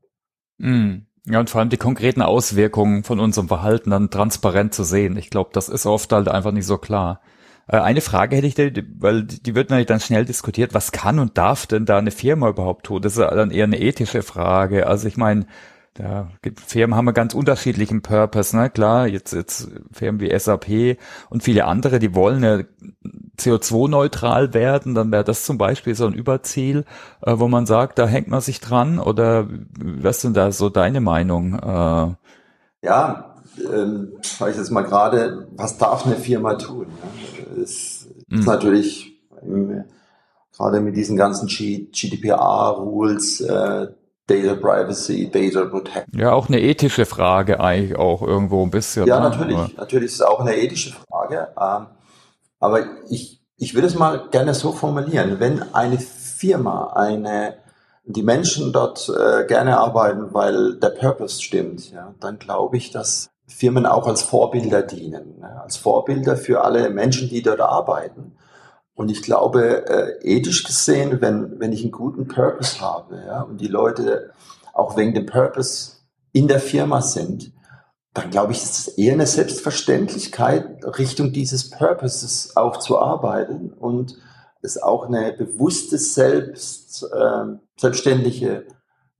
Mm, Ja, und vor allem die konkreten Auswirkungen von unserem Verhalten dann transparent zu sehen. Ich glaube, das ist oft halt einfach nicht so klar. Äh, eine Frage hätte ich, da, weil die wird natürlich dann schnell diskutiert. Was kann und darf denn da eine Firma überhaupt tun? Das ist dann eher eine ethische Frage. Also ich meine, da gibt Firmen haben einen ganz unterschiedlichen Purpose, ne? Klar, jetzt jetzt Firmen wie SAP und viele andere, die wollen ja CO2-neutral werden, dann wäre das zum Beispiel so ein Überziel, äh, wo man sagt, da hängt man sich dran. Oder was ist denn da so deine Meinung? Äh, ja, ähm, ich jetzt mal gerade, was darf eine Firma tun? Ja? Es ist mhm. natürlich ähm, gerade mit diesen ganzen GDPR-Rules, äh, Data Privacy, Data Protection. Ja, auch eine ethische Frage eigentlich auch irgendwo ein bisschen. Ja, ne? natürlich. Natürlich ist es auch eine ethische Frage. Ähm, aber ich, ich würde es mal gerne so formulieren. Wenn eine Firma, eine, die Menschen dort äh, gerne arbeiten, weil der Purpose stimmt, ja, dann glaube ich, dass Firmen auch als Vorbilder dienen, ne? als Vorbilder für alle Menschen, die dort arbeiten. Und ich glaube, äh, ethisch gesehen, wenn, wenn ich einen guten Purpose habe ja, und die Leute auch wegen dem Purpose in der Firma sind, dann glaube ich, ist es eher eine Selbstverständlichkeit, Richtung dieses Purposes auch zu arbeiten und es auch eine bewusste, selbst, äh, selbstständige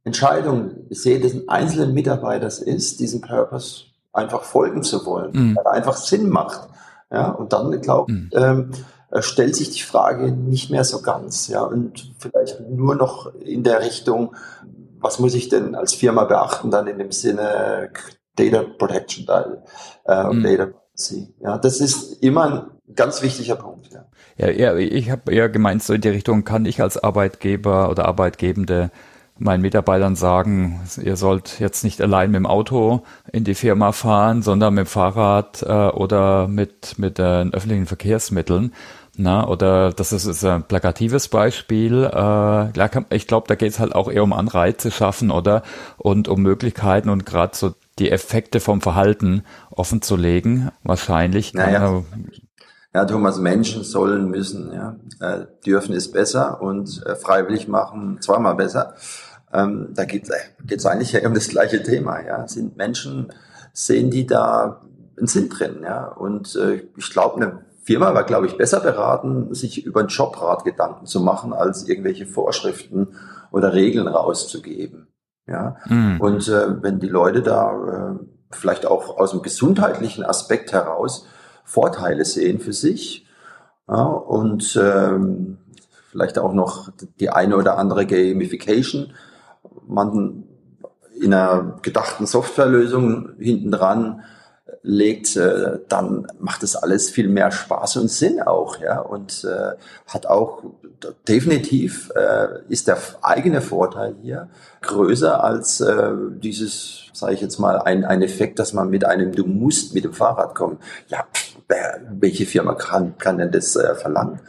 Entscheidung ich sehe, des einzelnen Mitarbeiters ist, diesen Purpose einfach folgen zu wollen, mhm. weil er einfach Sinn macht. Ja, und dann glaube ich, mhm. ähm, äh, stellt sich die Frage nicht mehr so ganz, ja, und vielleicht nur noch in der Richtung, was muss ich denn als Firma beachten, dann in dem Sinne Data Protection, äh, mhm. Data Privacy. Ja, das ist immer ein ganz wichtiger Punkt. Ja, ja, ja ich habe eher gemeint, so in die Richtung kann ich als Arbeitgeber oder Arbeitgebende meinen Mitarbeitern sagen, ihr sollt jetzt nicht allein mit dem Auto in die Firma fahren, sondern mit dem Fahrrad äh, oder mit, mit äh, öffentlichen Verkehrsmitteln. Na, oder das ist, ist ein plakatives Beispiel. Äh, ich glaube, da geht es halt auch eher um Anreize schaffen, oder? Und um Möglichkeiten und gerade so die Effekte vom Verhalten offen zu legen, wahrscheinlich. Naja. Ja, Thomas, Menschen sollen, müssen, ja. Äh, dürfen ist besser und äh, freiwillig machen zweimal besser. Ähm, da geht es eigentlich ja um das gleiche Thema. Ja, sind Menschen sehen die da einen Sinn drin, ja. Und äh, ich glaube, eine Firma war, glaube ich, besser beraten, sich über einen Jobrat Gedanken zu machen, als irgendwelche Vorschriften oder Regeln rauszugeben. Ja. Mhm. Und äh, wenn die Leute da äh, vielleicht auch aus dem gesundheitlichen Aspekt heraus Vorteile sehen für sich ja, und ähm, vielleicht auch noch die eine oder andere Gamification man in einer gedachten Softwarelösung hinten dran legt, äh, dann macht es alles viel mehr Spaß und Sinn auch, ja, und äh, hat auch definitiv äh, ist der eigene Vorteil hier größer als äh, dieses, sage ich jetzt mal, ein, ein Effekt, dass man mit einem, du musst mit dem Fahrrad kommen. Ja, wer, welche Firma kann, kann denn das äh, verlangen?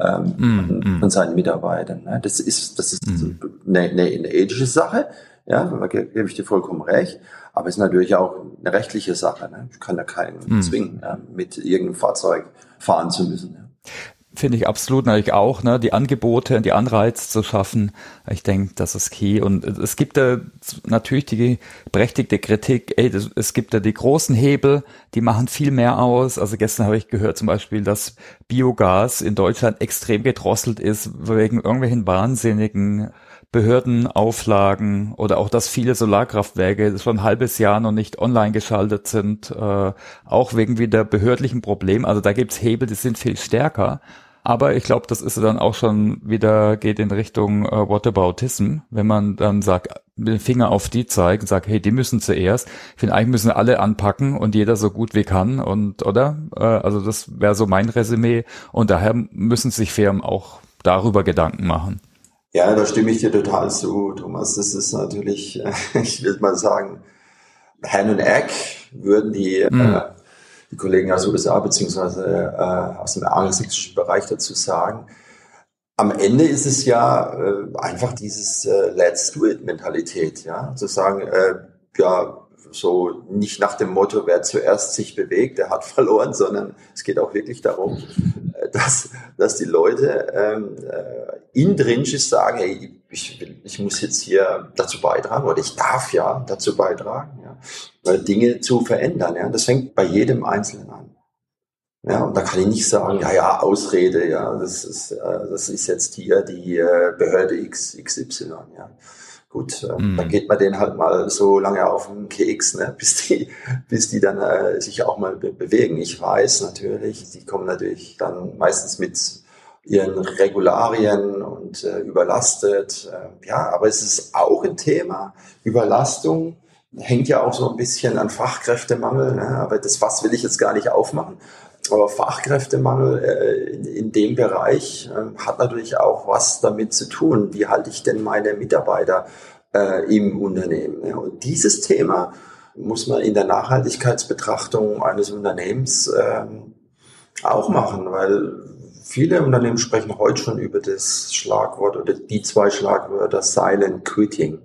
ähm, mm, mm. von seinen Mitarbeitern. Ne? Das ist, das ist mm. eine, eine, eine ethische Sache, ja, da gebe ich dir vollkommen recht, aber es ist natürlich auch eine rechtliche Sache. Ne? Ich kann da keinen mm. zwingen, ja, mit irgendeinem Fahrzeug fahren zu müssen. Ja. Finde ich absolut natürlich auch, ne, die Angebote, die Anreize zu schaffen. Ich denke, das ist key. Und es gibt da natürlich die berechtigte Kritik, ey, das, es gibt da die großen Hebel, die machen viel mehr aus. Also gestern habe ich gehört zum Beispiel, dass Biogas in Deutschland extrem gedrosselt ist wegen irgendwelchen wahnsinnigen Behördenauflagen oder auch, dass viele Solarkraftwerke schon ein halbes Jahr noch nicht online geschaltet sind, äh, auch wegen wieder behördlichen Problemen. Also da gibt's Hebel, die sind viel stärker. Aber ich glaube, das ist dann auch schon wieder, geht in Richtung äh, Whataboutism, wenn man dann sagt, mit dem Finger auf die zeigt und sagt, hey, die müssen zuerst. Ich finde, eigentlich müssen alle anpacken und jeder so gut wie kann und, oder? Äh, also das wäre so mein Resümee. Und daher müssen sich Firmen auch darüber Gedanken machen. Ja, da stimme ich dir total zu, Thomas. Das ist natürlich, ich würde mal sagen, Hand und Egg würden die mhm. äh, die Kollegen aus USA beziehungsweise äh, aus dem angelsächsischen Bereich dazu sagen. Am Ende ist es ja äh, einfach dieses äh, Let's do it Mentalität, ja, zu sagen, äh, ja, so nicht nach dem Motto, wer zuerst sich bewegt, der hat verloren, sondern es geht auch wirklich darum, dass, dass die Leute ähm, äh, intrinsisch sagen, hey, ich, ich muss jetzt hier dazu beitragen oder ich darf ja dazu beitragen, ja, Dinge zu verändern. Ja. Das fängt bei jedem Einzelnen an. Ja, und da kann ich nicht sagen, ja, ja, Ausrede, ja, das ist, äh, das ist jetzt hier die äh, Behörde X, XY, ja. Gut, äh, mhm. dann geht man den halt mal so lange auf den Keks, ne, bis die, bis die dann äh, sich auch mal be bewegen. Ich weiß natürlich, die kommen natürlich dann meistens mit ihren Regularien und äh, überlastet. Äh, ja, aber es ist auch ein Thema. Überlastung hängt ja auch so ein bisschen an Fachkräftemangel, ne? aber das was will ich jetzt gar nicht aufmachen. Aber Fachkräftemangel äh, in, dem Bereich äh, hat natürlich auch was damit zu tun. Wie halte ich denn meine Mitarbeiter äh, im Unternehmen? Und dieses Thema muss man in der Nachhaltigkeitsbetrachtung eines Unternehmens ähm, auch machen, weil viele Unternehmen sprechen heute schon über das Schlagwort oder die zwei Schlagwörter Silent Quitting.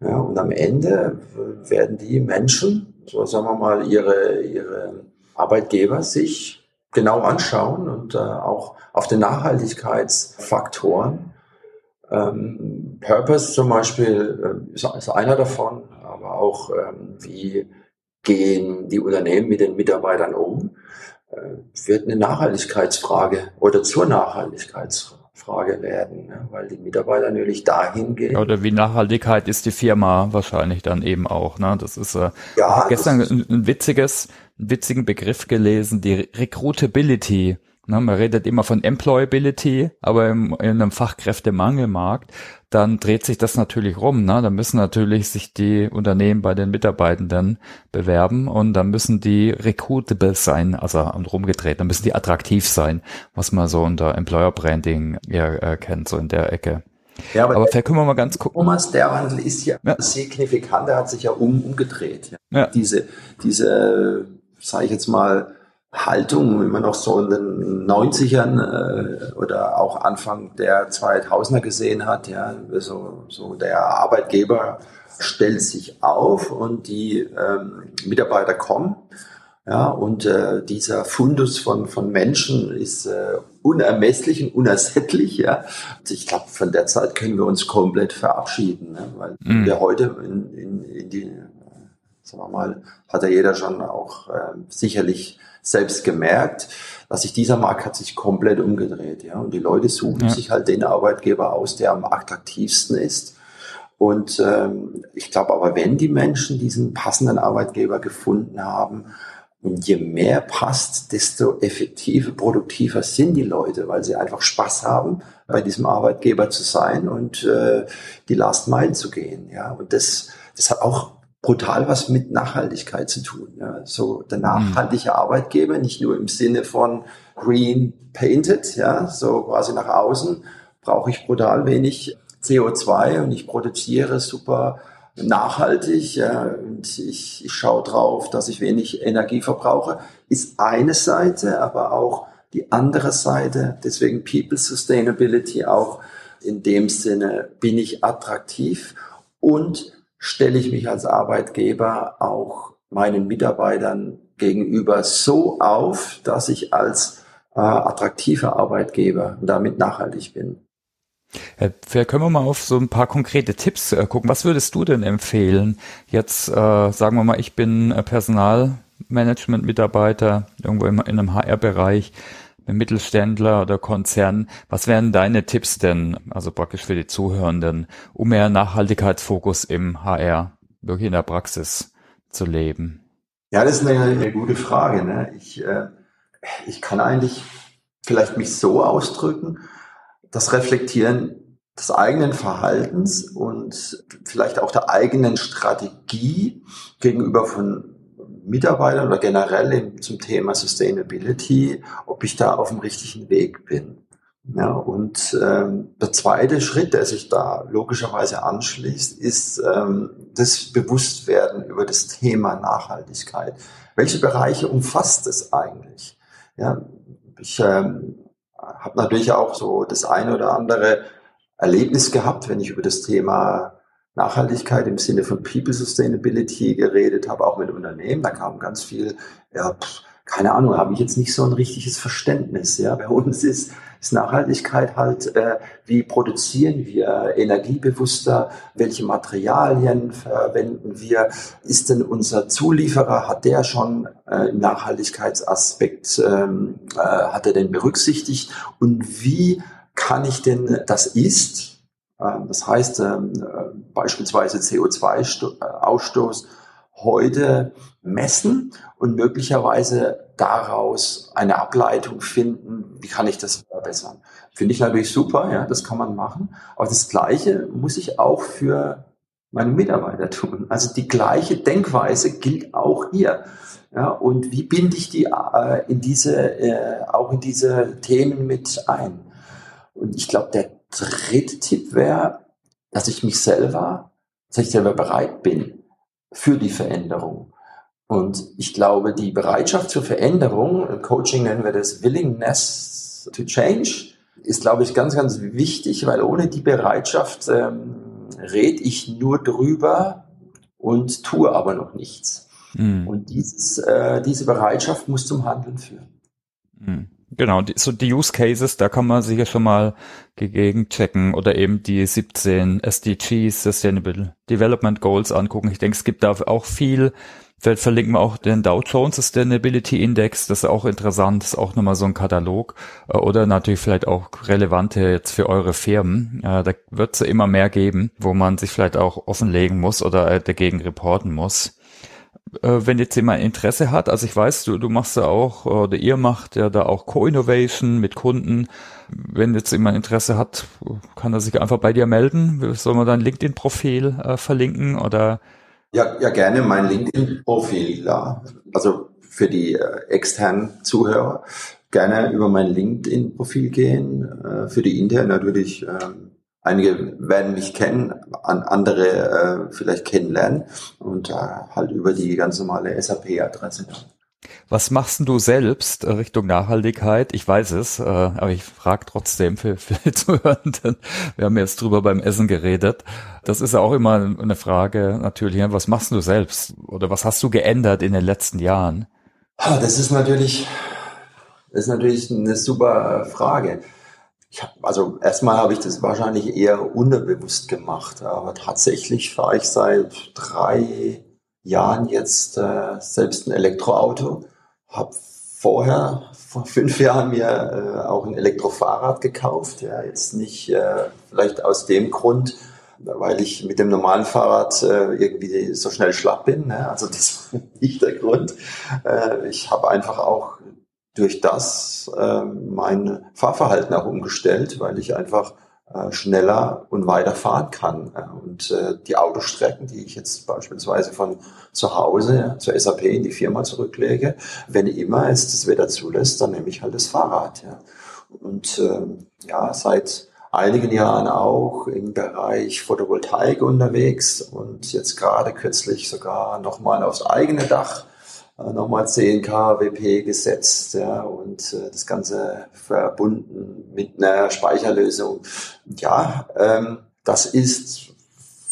Und am Ende werden die Menschen, so sagen wir mal, ihre, ihre Arbeitgeber sich genau anschauen und äh, auch auf den Nachhaltigkeitsfaktoren. Ähm, Purpose zum Beispiel äh, ist, einer davon, aber auch ähm, wie gehen die Unternehmen mit den Mitarbeitern um, äh, wird eine Nachhaltigkeitsfrage oder zur Nachhaltigkeitsfrage werden, ne? weil die Mitarbeiter natürlich dahin gehen. Oder wie Nachhaltigkeit ist die Firma wahrscheinlich dann eben auch. Ne? Das ist äh, ja, gestern ein, ein witziges einen witzigen Begriff gelesen, die Recruitability. Ne, man redet immer von Employability, aber im, in einem Fachkräftemangelmarkt, dann dreht sich das natürlich rum. Ne? Da müssen natürlich sich die Unternehmen bei den Mitarbeitenden bewerben und dann müssen die recruitable sein, also rumgedreht, dann müssen die attraktiv sein, was man so unter Employer Branding ja, äh, kennt, so in der Ecke. Ja, aber, aber vielleicht können wir mal ganz gucken. Thomas, der Wandel ist ja, ja. signifikant, der hat sich ja um, umgedreht. Ja. ja. Diese, diese sage ich jetzt mal, Haltung, wie man noch so in den 90ern äh, oder auch Anfang der 2000er gesehen hat, ja, so, so der Arbeitgeber stellt sich auf und die ähm, Mitarbeiter kommen. Ja, und äh, dieser Fundus von, von Menschen ist äh, unermesslich und unersättlich. Ja. Ich glaube, von der Zeit können wir uns komplett verabschieden, ne? weil mm. wir heute in, in, in die sagen wir mal, hat ja jeder schon auch äh, sicherlich selbst gemerkt, dass sich dieser Markt hat sich komplett umgedreht, ja. Und die Leute suchen ja. sich halt den Arbeitgeber aus, der am attraktivsten ist. Und ähm, ich glaube aber, wenn die Menschen diesen passenden Arbeitgeber gefunden haben, und je mehr passt, desto effektiver, produktiver sind die Leute, weil sie einfach Spaß haben, bei diesem Arbeitgeber zu sein und äh, die Last Mile zu gehen. Ja, und das, das hat auch brutal was mit Nachhaltigkeit zu tun. Ja. So der mhm. nachhaltige Arbeitgeber, nicht nur im Sinne von green painted, ja, so quasi nach außen brauche ich brutal wenig CO2 und ich produziere super nachhaltig ja, und ich, ich schaue drauf, dass ich wenig Energie verbrauche, ist eine Seite, aber auch die andere Seite, deswegen People Sustainability auch in dem Sinne, bin ich attraktiv und stelle ich mich als Arbeitgeber auch meinen Mitarbeitern gegenüber so auf, dass ich als äh, attraktiver Arbeitgeber damit nachhaltig bin. Vielleicht können wir mal auf so ein paar konkrete Tipps äh, gucken. Was würdest du denn empfehlen? Jetzt äh, sagen wir mal, ich bin äh, Personalmanagement-Mitarbeiter irgendwo in, in einem HR-Bereich. Mittelständler oder Konzern, was wären deine Tipps denn, also praktisch für die Zuhörenden, um mehr Nachhaltigkeitsfokus im HR wirklich in der Praxis zu leben? Ja, das ist eine, eine gute Frage. Ne? Ich, äh, ich kann eigentlich vielleicht mich so ausdrücken, das Reflektieren des eigenen Verhaltens und vielleicht auch der eigenen Strategie gegenüber von Mitarbeitern oder generell zum Thema Sustainability, ob ich da auf dem richtigen Weg bin. Ja, und ähm, der zweite Schritt, der sich da logischerweise anschließt, ist ähm, das Bewusstwerden über das Thema Nachhaltigkeit. Welche Bereiche umfasst es eigentlich? Ja, ich ähm, habe natürlich auch so das eine oder andere Erlebnis gehabt, wenn ich über das Thema Nachhaltigkeit im Sinne von People Sustainability geredet habe, auch mit Unternehmen. Da kam ganz viel, ja, keine Ahnung, habe ich jetzt nicht so ein richtiges Verständnis. Ja, bei uns ist, ist Nachhaltigkeit halt, äh, wie produzieren wir energiebewusster, welche Materialien verwenden wir, ist denn unser Zulieferer, hat der schon äh, im Nachhaltigkeitsaspekt, ähm, äh, hat er denn berücksichtigt und wie kann ich denn das ist, das heißt ähm, äh, beispielsweise CO2-Ausstoß heute messen und möglicherweise daraus eine Ableitung finden, wie kann ich das verbessern. Finde ich natürlich super, ja, das kann man machen. Aber das Gleiche muss ich auch für meine Mitarbeiter tun. Also die gleiche Denkweise gilt auch hier. Ja, und wie binde ich die äh, in diese, äh, auch in diese Themen mit ein? Und ich glaube, der dritte Tipp wäre, dass ich mich selber, dass ich selber bereit bin für die Veränderung. Und ich glaube, die Bereitschaft zur Veränderung, im Coaching nennen wir das Willingness to Change, ist, glaube ich, ganz, ganz wichtig, weil ohne die Bereitschaft ähm, rede ich nur drüber und tue aber noch nichts. Mhm. Und dieses, äh, diese Bereitschaft muss zum Handeln führen. Mhm. Genau, die, so die Use Cases, da kann man sicher schon mal gegen checken oder eben die 17 SDGs, Sustainable Development Goals angucken. Ich denke, es gibt da auch viel. Vielleicht verlinken wir auch den Dow Jones Sustainability Index, das ist auch interessant, das ist auch nochmal so ein Katalog. Äh, oder natürlich vielleicht auch relevante jetzt für eure Firmen. Äh, da wird es immer mehr geben, wo man sich vielleicht auch offenlegen muss oder äh, dagegen reporten muss wenn jetzt jemand Interesse hat, also ich weiß, du, du machst ja auch, oder ihr macht ja da auch Co-Innovation mit Kunden. Wenn jetzt jemand Interesse hat, kann er sich einfach bei dir melden. Soll man dein LinkedIn-Profil äh, verlinken oder? Ja, ja, gerne mein LinkedIn-Profil, ja. Also für die äh, externen Zuhörer gerne über mein LinkedIn-Profil gehen. Äh, für die internen natürlich ähm, Einige werden mich kennen, andere äh, vielleicht kennenlernen und äh, halt über die ganz normale SAP-Adresse. Was machst du selbst äh, Richtung Nachhaltigkeit? Ich weiß es, äh, aber ich frage trotzdem für, für die Zuhörenden. Wir haben jetzt drüber beim Essen geredet. Das ist auch immer eine Frage natürlich. Was machst du selbst oder was hast du geändert in den letzten Jahren? Das ist natürlich, das ist natürlich eine super Frage. Ich hab, also erstmal habe ich das wahrscheinlich eher unterbewusst gemacht, aber tatsächlich fahre ich seit drei Jahren jetzt äh, selbst ein Elektroauto, habe vorher vor fünf Jahren mir äh, auch ein Elektrofahrrad gekauft, ja jetzt nicht äh, vielleicht aus dem Grund, weil ich mit dem normalen Fahrrad äh, irgendwie so schnell schlapp bin. Ne? Also das ist nicht der Grund. Äh, ich habe einfach auch durch das äh, mein Fahrverhalten auch umgestellt, weil ich einfach äh, schneller und weiter fahren kann. Und äh, die Autostrecken, die ich jetzt beispielsweise von zu Hause zur SAP in die Firma zurücklege, wenn immer es das Wetter zulässt, dann nehme ich halt das Fahrrad. Ja. Und ähm, ja, seit einigen Jahren auch im Bereich Photovoltaik unterwegs und jetzt gerade kürzlich sogar nochmal aufs eigene Dach äh, nochmal 10 kWp gesetzt ja, und äh, das Ganze verbunden mit einer Speicherlösung. Ja, ähm, das ist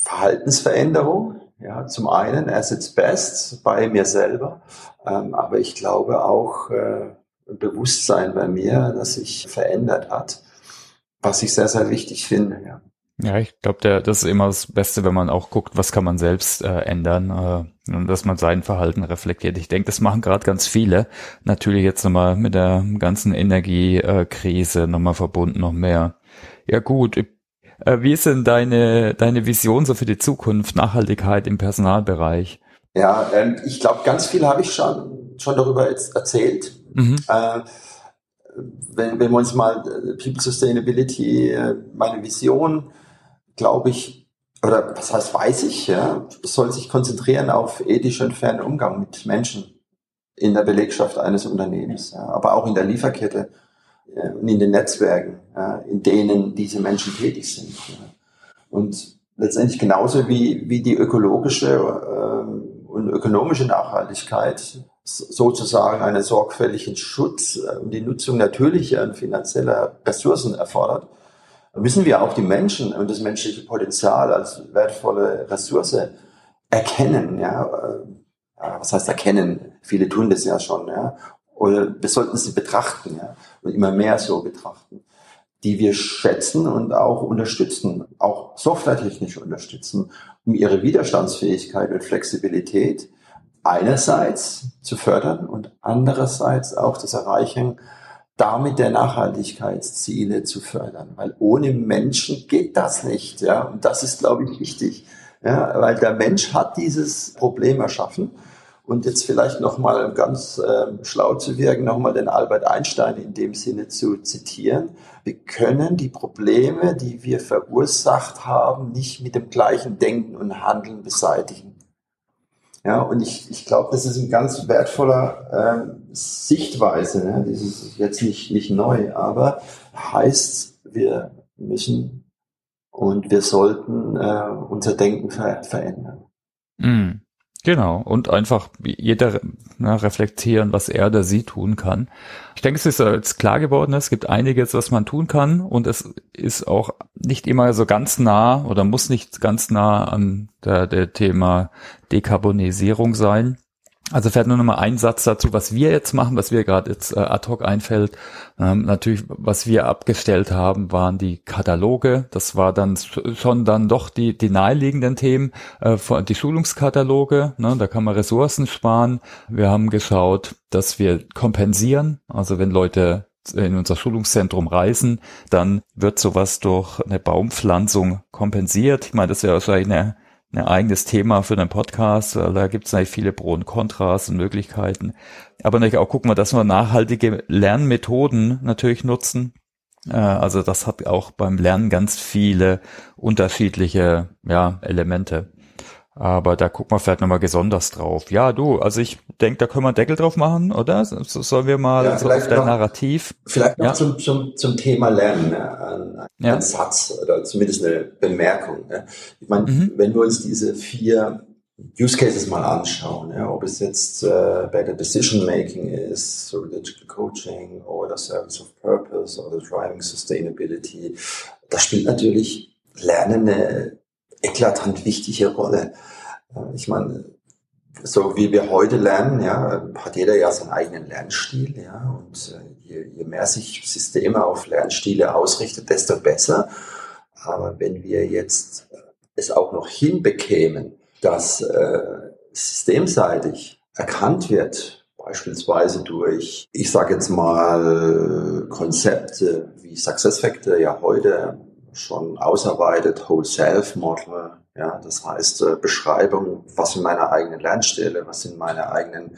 Verhaltensveränderung. Ja, zum einen Assets Best bei mir selber, ähm, aber ich glaube auch äh, Bewusstsein bei mir, das sich verändert hat, was ich sehr, sehr wichtig finde. Ja. Ja, ich glaube, das ist immer das Beste, wenn man auch guckt, was kann man selbst äh, ändern äh, und dass man sein Verhalten reflektiert. Ich denke, das machen gerade ganz viele. Natürlich jetzt nochmal mit der ganzen Energiekrise nochmal verbunden noch mehr. Ja gut, äh, wie ist denn deine, deine Vision so für die Zukunft, Nachhaltigkeit im Personalbereich? Ja, ähm, ich glaube, ganz viel habe ich schon, schon darüber jetzt erzählt. Mhm. Äh, wenn, wenn wir uns mal äh, People Sustainability, äh, meine Vision glaube ich, oder was heißt weiß ich, ja, soll sich konzentrieren auf ethischen und fairen Umgang mit Menschen in der Belegschaft eines Unternehmens, ja, aber auch in der Lieferkette ja, und in den Netzwerken, ja, in denen diese Menschen tätig sind. Und letztendlich genauso wie, wie die ökologische äh, und ökonomische Nachhaltigkeit sozusagen einen sorgfältigen Schutz äh, und die Nutzung natürlicher und finanzieller Ressourcen erfordert, müssen wir auch die Menschen und das menschliche Potenzial als wertvolle Ressource erkennen. Ja, äh, was heißt erkennen? Viele tun das ja schon. Ja, oder wir sollten sie betrachten ja, und immer mehr so betrachten, die wir schätzen und auch unterstützen, auch softwaretechnisch unterstützen, um ihre Widerstandsfähigkeit und Flexibilität einerseits zu fördern und andererseits auch das Erreichen damit der Nachhaltigkeitsziele zu fördern. Weil ohne Menschen geht das nicht. Ja? Und das ist, glaube ich, wichtig. Ja? Weil der Mensch hat dieses Problem erschaffen. Und jetzt vielleicht nochmal ganz äh, schlau zu wirken, nochmal den Albert Einstein in dem Sinne zu zitieren. Wir können die Probleme, die wir verursacht haben, nicht mit dem gleichen Denken und Handeln beseitigen. Ja, und ich, ich glaube, das ist ein ganz wertvoller äh, Sichtweise. Ne? Das ist jetzt nicht, nicht neu, aber heißt, wir müssen und wir sollten äh, unser Denken ver verändern. Mm. Genau, und einfach jeder na, reflektieren, was er oder sie tun kann. Ich denke, es ist jetzt klar geworden, es gibt einiges, was man tun kann und es ist auch nicht immer so ganz nah oder muss nicht ganz nah an der, der Thema Dekarbonisierung sein. Also fährt nur noch mal ein Satz dazu, was wir jetzt machen, was wir gerade jetzt äh, ad hoc einfällt. Ähm, natürlich, was wir abgestellt haben, waren die Kataloge. Das war dann schon dann doch die, die naheliegenden Themen, äh, die Schulungskataloge. Ne, da kann man Ressourcen sparen. Wir haben geschaut, dass wir kompensieren. Also wenn Leute in unser Schulungszentrum reisen, dann wird sowas durch eine Baumpflanzung kompensiert. Ich meine, das ja wahrscheinlich eine ein eigenes Thema für einen Podcast, weil da gibt es natürlich viele Pro und Kontras und Möglichkeiten. Aber natürlich auch gucken wir, dass wir nachhaltige Lernmethoden natürlich nutzen. Äh, also das hat auch beim Lernen ganz viele unterschiedliche ja, Elemente. Aber da gucken wir vielleicht nochmal besonders drauf. Ja, du, also ich denke, da können wir einen Deckel drauf machen, oder? So, sollen wir mal ja, so auf dein Narrativ. Vielleicht noch ja. zum, zum, zum Thema Lernen, ne? ein, ja. ein Satz oder zumindest eine Bemerkung. Ne? Ich meine, mhm. wenn wir uns diese vier Use Cases mal anschauen, ja, ob es jetzt äh, Better Decision Making ist, so Digital Coaching oder Service of Purpose oder Driving Sustainability, da spielt natürlich Lernen eine eklatant wichtige Rolle. Äh, ich meine, so wie wir heute lernen, ja, hat jeder ja seinen eigenen Lernstil, ja, und äh, je, je mehr sich Systeme auf Lernstile ausrichtet, desto besser. Aber wenn wir jetzt es auch noch hinbekämen, dass äh, systemseitig erkannt wird, beispielsweise durch, ich sage jetzt mal, Konzepte wie SuccessFactor ja heute schon ausarbeitet, Whole Self Model, ja, das heißt äh, Beschreibung, was sind meine eigenen Lernstelle, was sind meine eigenen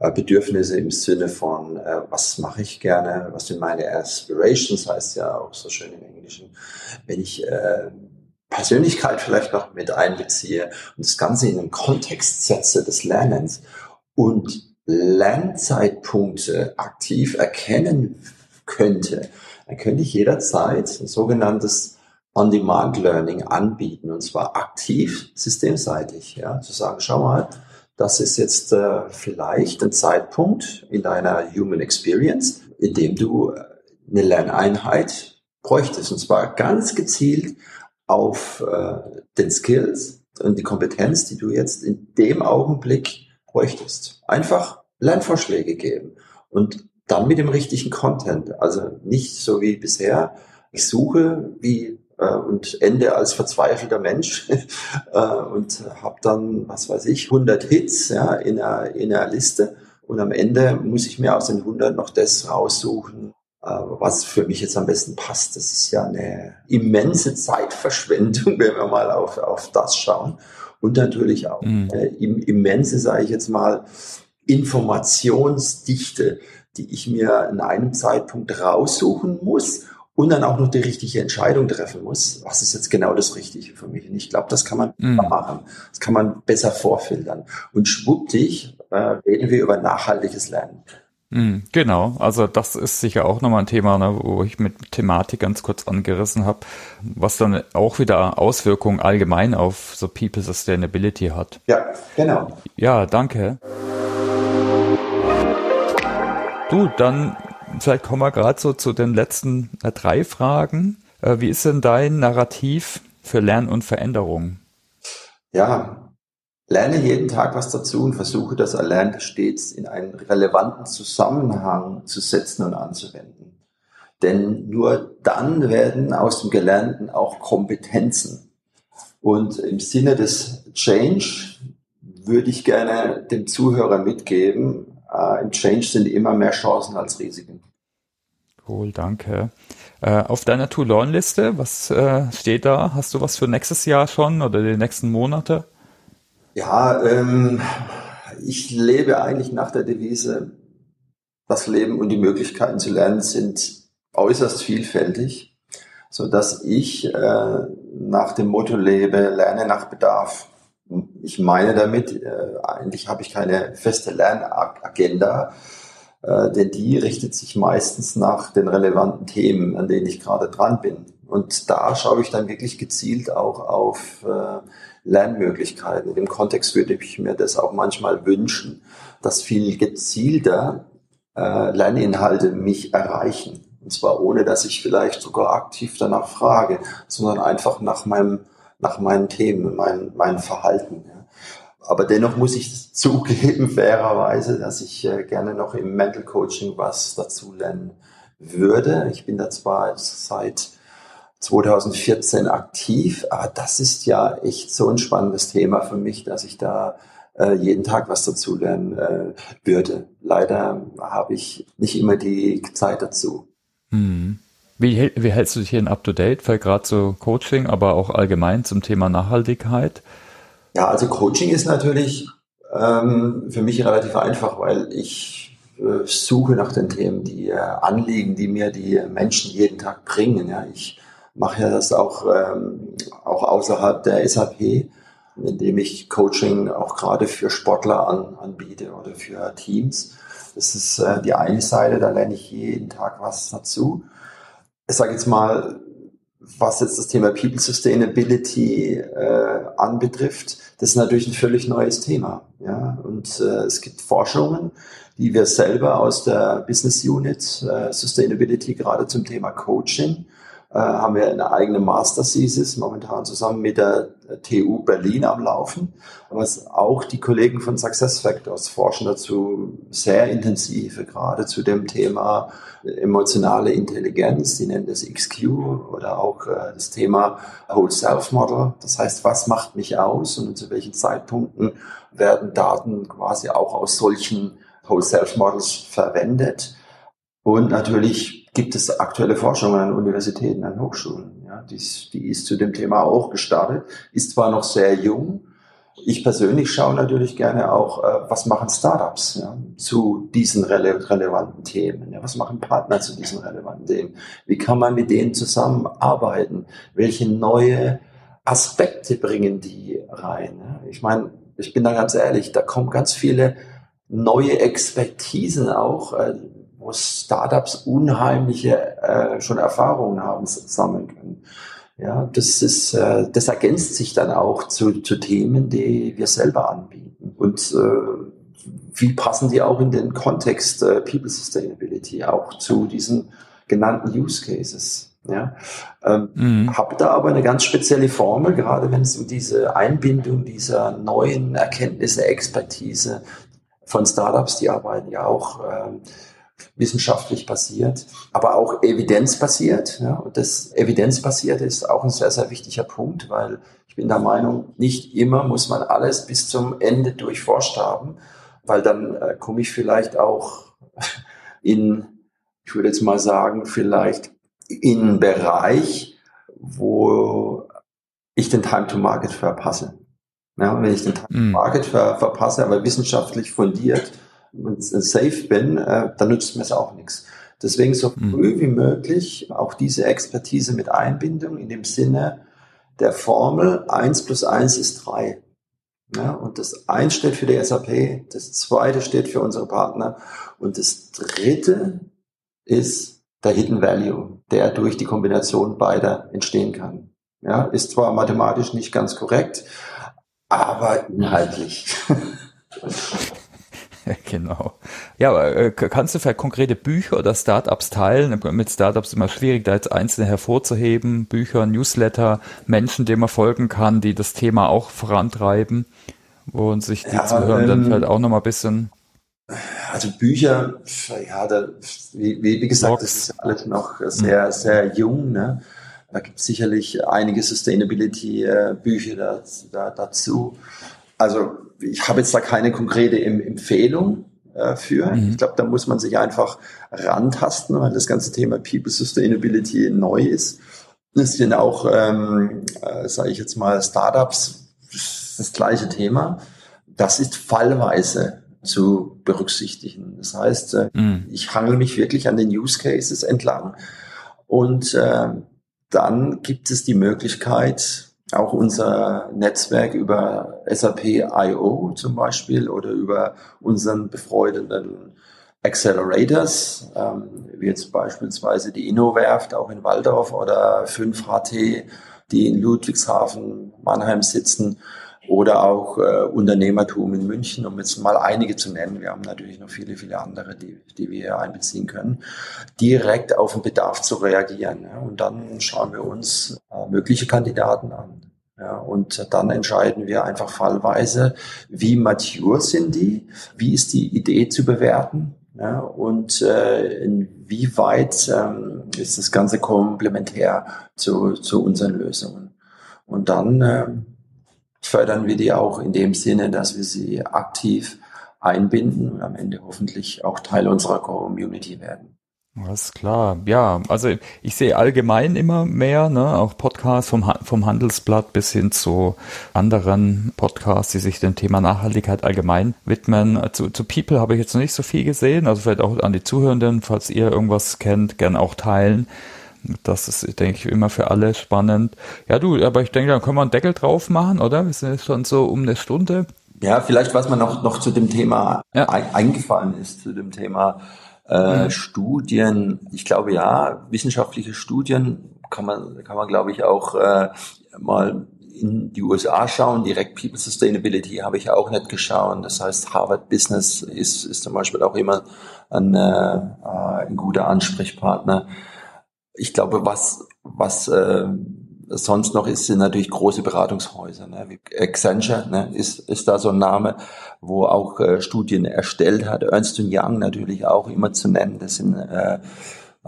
äh, Bedürfnisse im Sinne von, äh, was mache ich gerne, was sind meine Aspirations, heißt ja auch so schön im Englischen. Wenn ich äh, Persönlichkeit vielleicht noch mit einbeziehe und das Ganze in den Kontext setze des Lernens und Lernzeitpunkte aktiv erkennen könnte, dann könnte ich jederzeit ein sogenanntes On-Demand-Learning anbieten und zwar aktiv systemseitig. Ja, zu sagen, schau mal, das ist jetzt äh, vielleicht ein Zeitpunkt in deiner Human Experience, in dem du äh, eine Lerneinheit bräuchtest und zwar ganz gezielt auf äh, den Skills und die Kompetenz, die du jetzt in dem Augenblick bräuchtest. Einfach Lernvorschläge geben und dann mit dem richtigen Content. Also nicht so wie bisher. Ich suche wie äh, und ende als verzweifelter Mensch äh, und habe dann, was weiß ich, 100 Hits ja, in, einer, in einer Liste. Und am Ende muss ich mir aus den 100 noch das raussuchen, äh, was für mich jetzt am besten passt. Das ist ja eine immense Zeitverschwendung, wenn wir mal auf, auf das schauen. Und natürlich auch mhm. äh, immense, sage ich jetzt mal, Informationsdichte die ich mir in einem Zeitpunkt raussuchen muss und dann auch noch die richtige Entscheidung treffen muss. Was ist jetzt genau das Richtige für mich? Und ich glaube, das kann man mm. machen. Das kann man besser vorfiltern. Und schwuppdig äh, reden wir über nachhaltiges Lernen. Mm, genau, also das ist sicher auch nochmal ein Thema, ne, wo ich mit Thematik ganz kurz angerissen habe, was dann auch wieder Auswirkungen allgemein auf so People Sustainability hat. Ja, genau. Ja, danke. Du, dann vielleicht kommen wir gerade so zu den letzten äh, drei Fragen. Äh, wie ist denn dein Narrativ für Lernen und Veränderung? Ja, lerne jeden Tag was dazu und versuche das Erlernte stets in einen relevanten Zusammenhang zu setzen und anzuwenden. Denn nur dann werden aus dem Gelernten auch Kompetenzen. Und im Sinne des Change würde ich gerne dem Zuhörer mitgeben, äh, im Change sind immer mehr Chancen als Risiken. Cool, danke. Äh, auf deiner To-Learn-Liste, was äh, steht da? Hast du was für nächstes Jahr schon oder die nächsten Monate? Ja, ähm, ich lebe eigentlich nach der Devise, das Leben und die Möglichkeiten zu lernen sind äußerst vielfältig, so dass ich äh, nach dem Motto lebe, lerne nach Bedarf. Ich meine damit, äh, eigentlich habe ich keine feste Lernagenda, äh, denn die richtet sich meistens nach den relevanten Themen, an denen ich gerade dran bin. Und da schaue ich dann wirklich gezielt auch auf äh, Lernmöglichkeiten. In dem Kontext würde ich mir das auch manchmal wünschen, dass viel gezielter äh, Lerninhalte mich erreichen. Und zwar ohne, dass ich vielleicht sogar aktiv danach frage, sondern einfach nach meinem, nach meinen Themen, mein, mein Verhalten. Aber dennoch muss ich zugeben, fairerweise, dass ich äh, gerne noch im Mental Coaching was dazu lernen würde. Ich bin da zwar seit 2014 aktiv, aber das ist ja echt so ein spannendes Thema für mich, dass ich da äh, jeden Tag was dazu lernen äh, würde. Leider habe ich nicht immer die Zeit dazu. Hm. Wie, wie hältst du dich hier up to date, gerade so Coaching, aber auch allgemein zum Thema Nachhaltigkeit? Ja, also Coaching ist natürlich ähm, für mich relativ einfach, weil ich äh, suche nach den Themen, die äh, Anliegen, die mir die Menschen jeden Tag bringen. Ja, ich mache ja das auch ähm, auch außerhalb der SAP, indem ich Coaching auch gerade für Sportler an, anbiete oder für Teams. Das ist äh, die eine Seite, da lerne ich jeden Tag was dazu. Ich sage jetzt mal, was jetzt das Thema People Sustainability äh, anbetrifft, das ist natürlich ein völlig neues Thema. Ja? Und äh, es gibt Forschungen, die wir selber aus der Business Unit äh, Sustainability gerade zum Thema Coaching haben wir eine eigene Master Thesis momentan zusammen mit der TU Berlin am Laufen. Aber auch die Kollegen von Success Factors forschen dazu sehr intensiv, gerade zu dem Thema emotionale Intelligenz. Die nennen das XQ oder auch äh, das Thema Whole Self Model. Das heißt, was macht mich aus und zu welchen Zeitpunkten werden Daten quasi auch aus solchen Whole Self Models verwendet. Und natürlich gibt es aktuelle Forschung an Universitäten, an Hochschulen. Ja, die, die ist zu dem Thema auch gestartet, ist zwar noch sehr jung. Ich persönlich schaue natürlich gerne auch, äh, was machen Startups ja, zu diesen rele relevanten Themen. Ja, was machen Partner zu diesen relevanten Themen? Wie kann man mit denen zusammenarbeiten? Welche neue Aspekte bringen die rein? Ja? Ich meine, ich bin da ganz ehrlich, da kommen ganz viele neue Expertisen auch, äh, Startups unheimliche äh, schon Erfahrungen haben sammeln können. Ja, das ist, äh, das ergänzt sich dann auch zu, zu Themen, die wir selber anbieten. Und äh, wie passen die auch in den Kontext äh, People Sustainability, auch zu diesen genannten Use Cases. Ja, ähm, mhm. habe da aber eine ganz spezielle Formel, gerade wenn es um diese Einbindung dieser neuen Erkenntnisse, Expertise von Startups, die arbeiten ja auch ähm, wissenschaftlich basiert, aber auch evidenzbasiert. Ja, und das evidenzbasiert ist auch ein sehr, sehr wichtiger Punkt, weil ich bin der Meinung, nicht immer muss man alles bis zum Ende durchforscht haben, weil dann äh, komme ich vielleicht auch in, ich würde jetzt mal sagen, vielleicht in einen Bereich, wo ich den Time to Market verpasse. Ja, wenn ich den Time to mm. Market ver verpasse, aber wissenschaftlich fundiert, safe bin, äh, dann nützt mir es auch nichts. Deswegen so mhm. früh wie möglich auch diese Expertise mit Einbindung in dem Sinne der Formel 1 plus 1 ist 3. Ja, und das 1 steht für die SAP, das zweite steht für unsere Partner und das dritte ist der Hidden Value, der durch die Kombination beider entstehen kann. Ja, ist zwar mathematisch nicht ganz korrekt, aber inhaltlich. genau. Ja, aber äh, kannst du vielleicht konkrete Bücher oder Startups teilen? Mit Startups immer schwierig, da jetzt einzelne hervorzuheben. Bücher, Newsletter, Menschen, denen man folgen kann, die das Thema auch vorantreiben. uns sich die ja, Zuhörenden ähm, vielleicht auch nochmal ein bisschen also Bücher, ja, da, wie, wie gesagt, Box. das ist alles noch sehr, sehr jung. Ne? Da gibt es sicherlich einige Sustainability-Bücher da, da, dazu. Also ich habe jetzt da keine konkrete Empfehlung äh, für. Mhm. Ich glaube, da muss man sich einfach rantasten, weil das ganze Thema People Sustainability neu ist. Es sind auch, ähm, äh, sage ich jetzt mal, Startups das gleiche Thema. Das ist fallweise zu berücksichtigen. Das heißt, äh, mhm. ich hangel mich wirklich an den Use Cases entlang und äh, dann gibt es die Möglichkeit, auch unser Netzwerk über SAP IO zum Beispiel oder über unseren befreundeten Accelerators, ähm, wie jetzt beispielsweise die InnoWerft auch in Waldorf oder 5HT, die in Ludwigshafen, Mannheim sitzen, oder auch äh, Unternehmertum in München, um jetzt mal einige zu nennen. Wir haben natürlich noch viele, viele andere, die, die wir einbeziehen können, direkt auf den Bedarf zu reagieren. Ja. Und dann schauen wir uns äh, mögliche Kandidaten an. Ja, und dann entscheiden wir einfach fallweise, wie mature sind die, wie ist die Idee zu bewerten ja, und äh, inwieweit ähm, ist das Ganze komplementär zu, zu unseren Lösungen. Und dann äh, fördern wir die auch in dem Sinne, dass wir sie aktiv einbinden und am Ende hoffentlich auch Teil unserer Community werden. Ist klar. Ja, also ich sehe allgemein immer mehr, ne, auch Podcasts vom, vom Handelsblatt bis hin zu anderen Podcasts, die sich dem Thema Nachhaltigkeit allgemein widmen. Zu, zu People habe ich jetzt noch nicht so viel gesehen, also vielleicht auch an die Zuhörenden, falls ihr irgendwas kennt, gern auch teilen. Das ist, denke ich, immer für alle spannend. Ja, du, aber ich denke, dann können wir einen Deckel drauf machen, oder? Wir sind jetzt schon so um eine Stunde. Ja, vielleicht, was mir noch, noch zu dem Thema ja. eingefallen ist, zu dem Thema äh, mhm. Studien. Ich glaube, ja, wissenschaftliche Studien kann man, kann man, glaube ich, auch äh, mal in die USA schauen. Direkt People Sustainability habe ich auch nicht geschaut. Das heißt, Harvard Business ist, ist zum Beispiel auch immer ein, äh, ein guter Ansprechpartner ich glaube, was, was äh, sonst noch ist, sind natürlich große Beratungshäuser. Ne? Wie Accenture ne? ist, ist da so ein Name, wo auch äh, Studien erstellt hat. Ernst Young natürlich auch immer zu nennen. Das sind äh,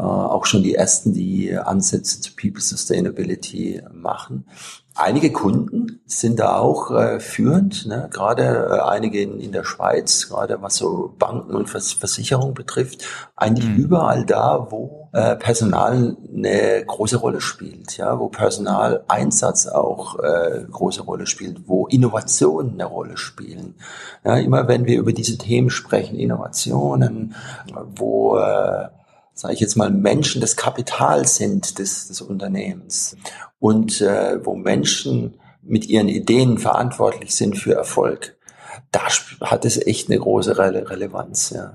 auch schon die ersten, die Ansätze zu People Sustainability machen. Einige Kunden sind da auch äh, führend, ne? gerade äh, einige in, in der Schweiz, gerade was so Banken und Vers Versicherung betrifft, eigentlich mhm. überall da, wo äh, Personal eine große Rolle spielt, ja, wo Personaleinsatz auch äh, große Rolle spielt, wo Innovationen eine Rolle spielen. Ja, immer wenn wir über diese Themen sprechen, Innovationen, wo äh, sage ich jetzt mal, Menschen das Kapital sind des, des Unternehmens und äh, wo Menschen mit ihren Ideen verantwortlich sind für Erfolg, da hat es echt eine große Rele Relevanz. Ja.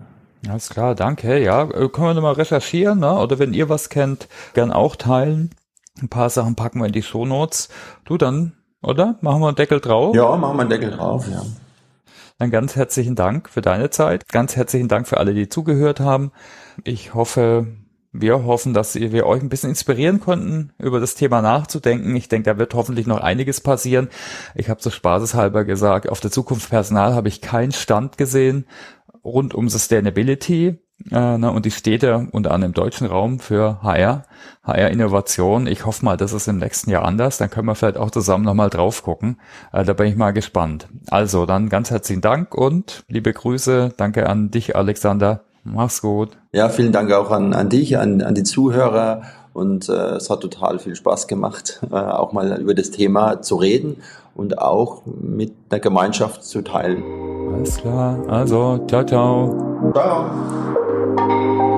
Alles klar, danke. Ja, äh, können wir nochmal recherchieren, ne? oder wenn ihr was kennt, gern auch teilen. Ein paar Sachen packen wir in die Shownotes. Du dann, oder? Machen wir einen Deckel drauf? Ja, machen wir einen Deckel drauf, ja. Dann ganz herzlichen Dank für deine Zeit. Ganz herzlichen Dank für alle, die zugehört haben. Ich hoffe, wir hoffen, dass wir euch ein bisschen inspirieren konnten, über das Thema nachzudenken. Ich denke, da wird hoffentlich noch einiges passieren. Ich habe so spaßeshalber gesagt, auf der Zukunft Personal habe ich keinen Stand gesehen rund um Sustainability. Äh, ne, und die Städte unter anderem im deutschen Raum für HR, HR-Innovation. Ich hoffe mal, das ist im nächsten Jahr anders. Dann können wir vielleicht auch zusammen nochmal drauf gucken. Äh, da bin ich mal gespannt. Also dann ganz herzlichen Dank und liebe Grüße. Danke an dich, Alexander. Mach's gut. Ja, vielen Dank auch an, an dich, an, an die Zuhörer. Und äh, es hat total viel Spaß gemacht, äh, auch mal über das Thema zu reden und auch mit der Gemeinschaft zu teilen. Alles klar. Also, ciao, ciao. Ciao. Thank you.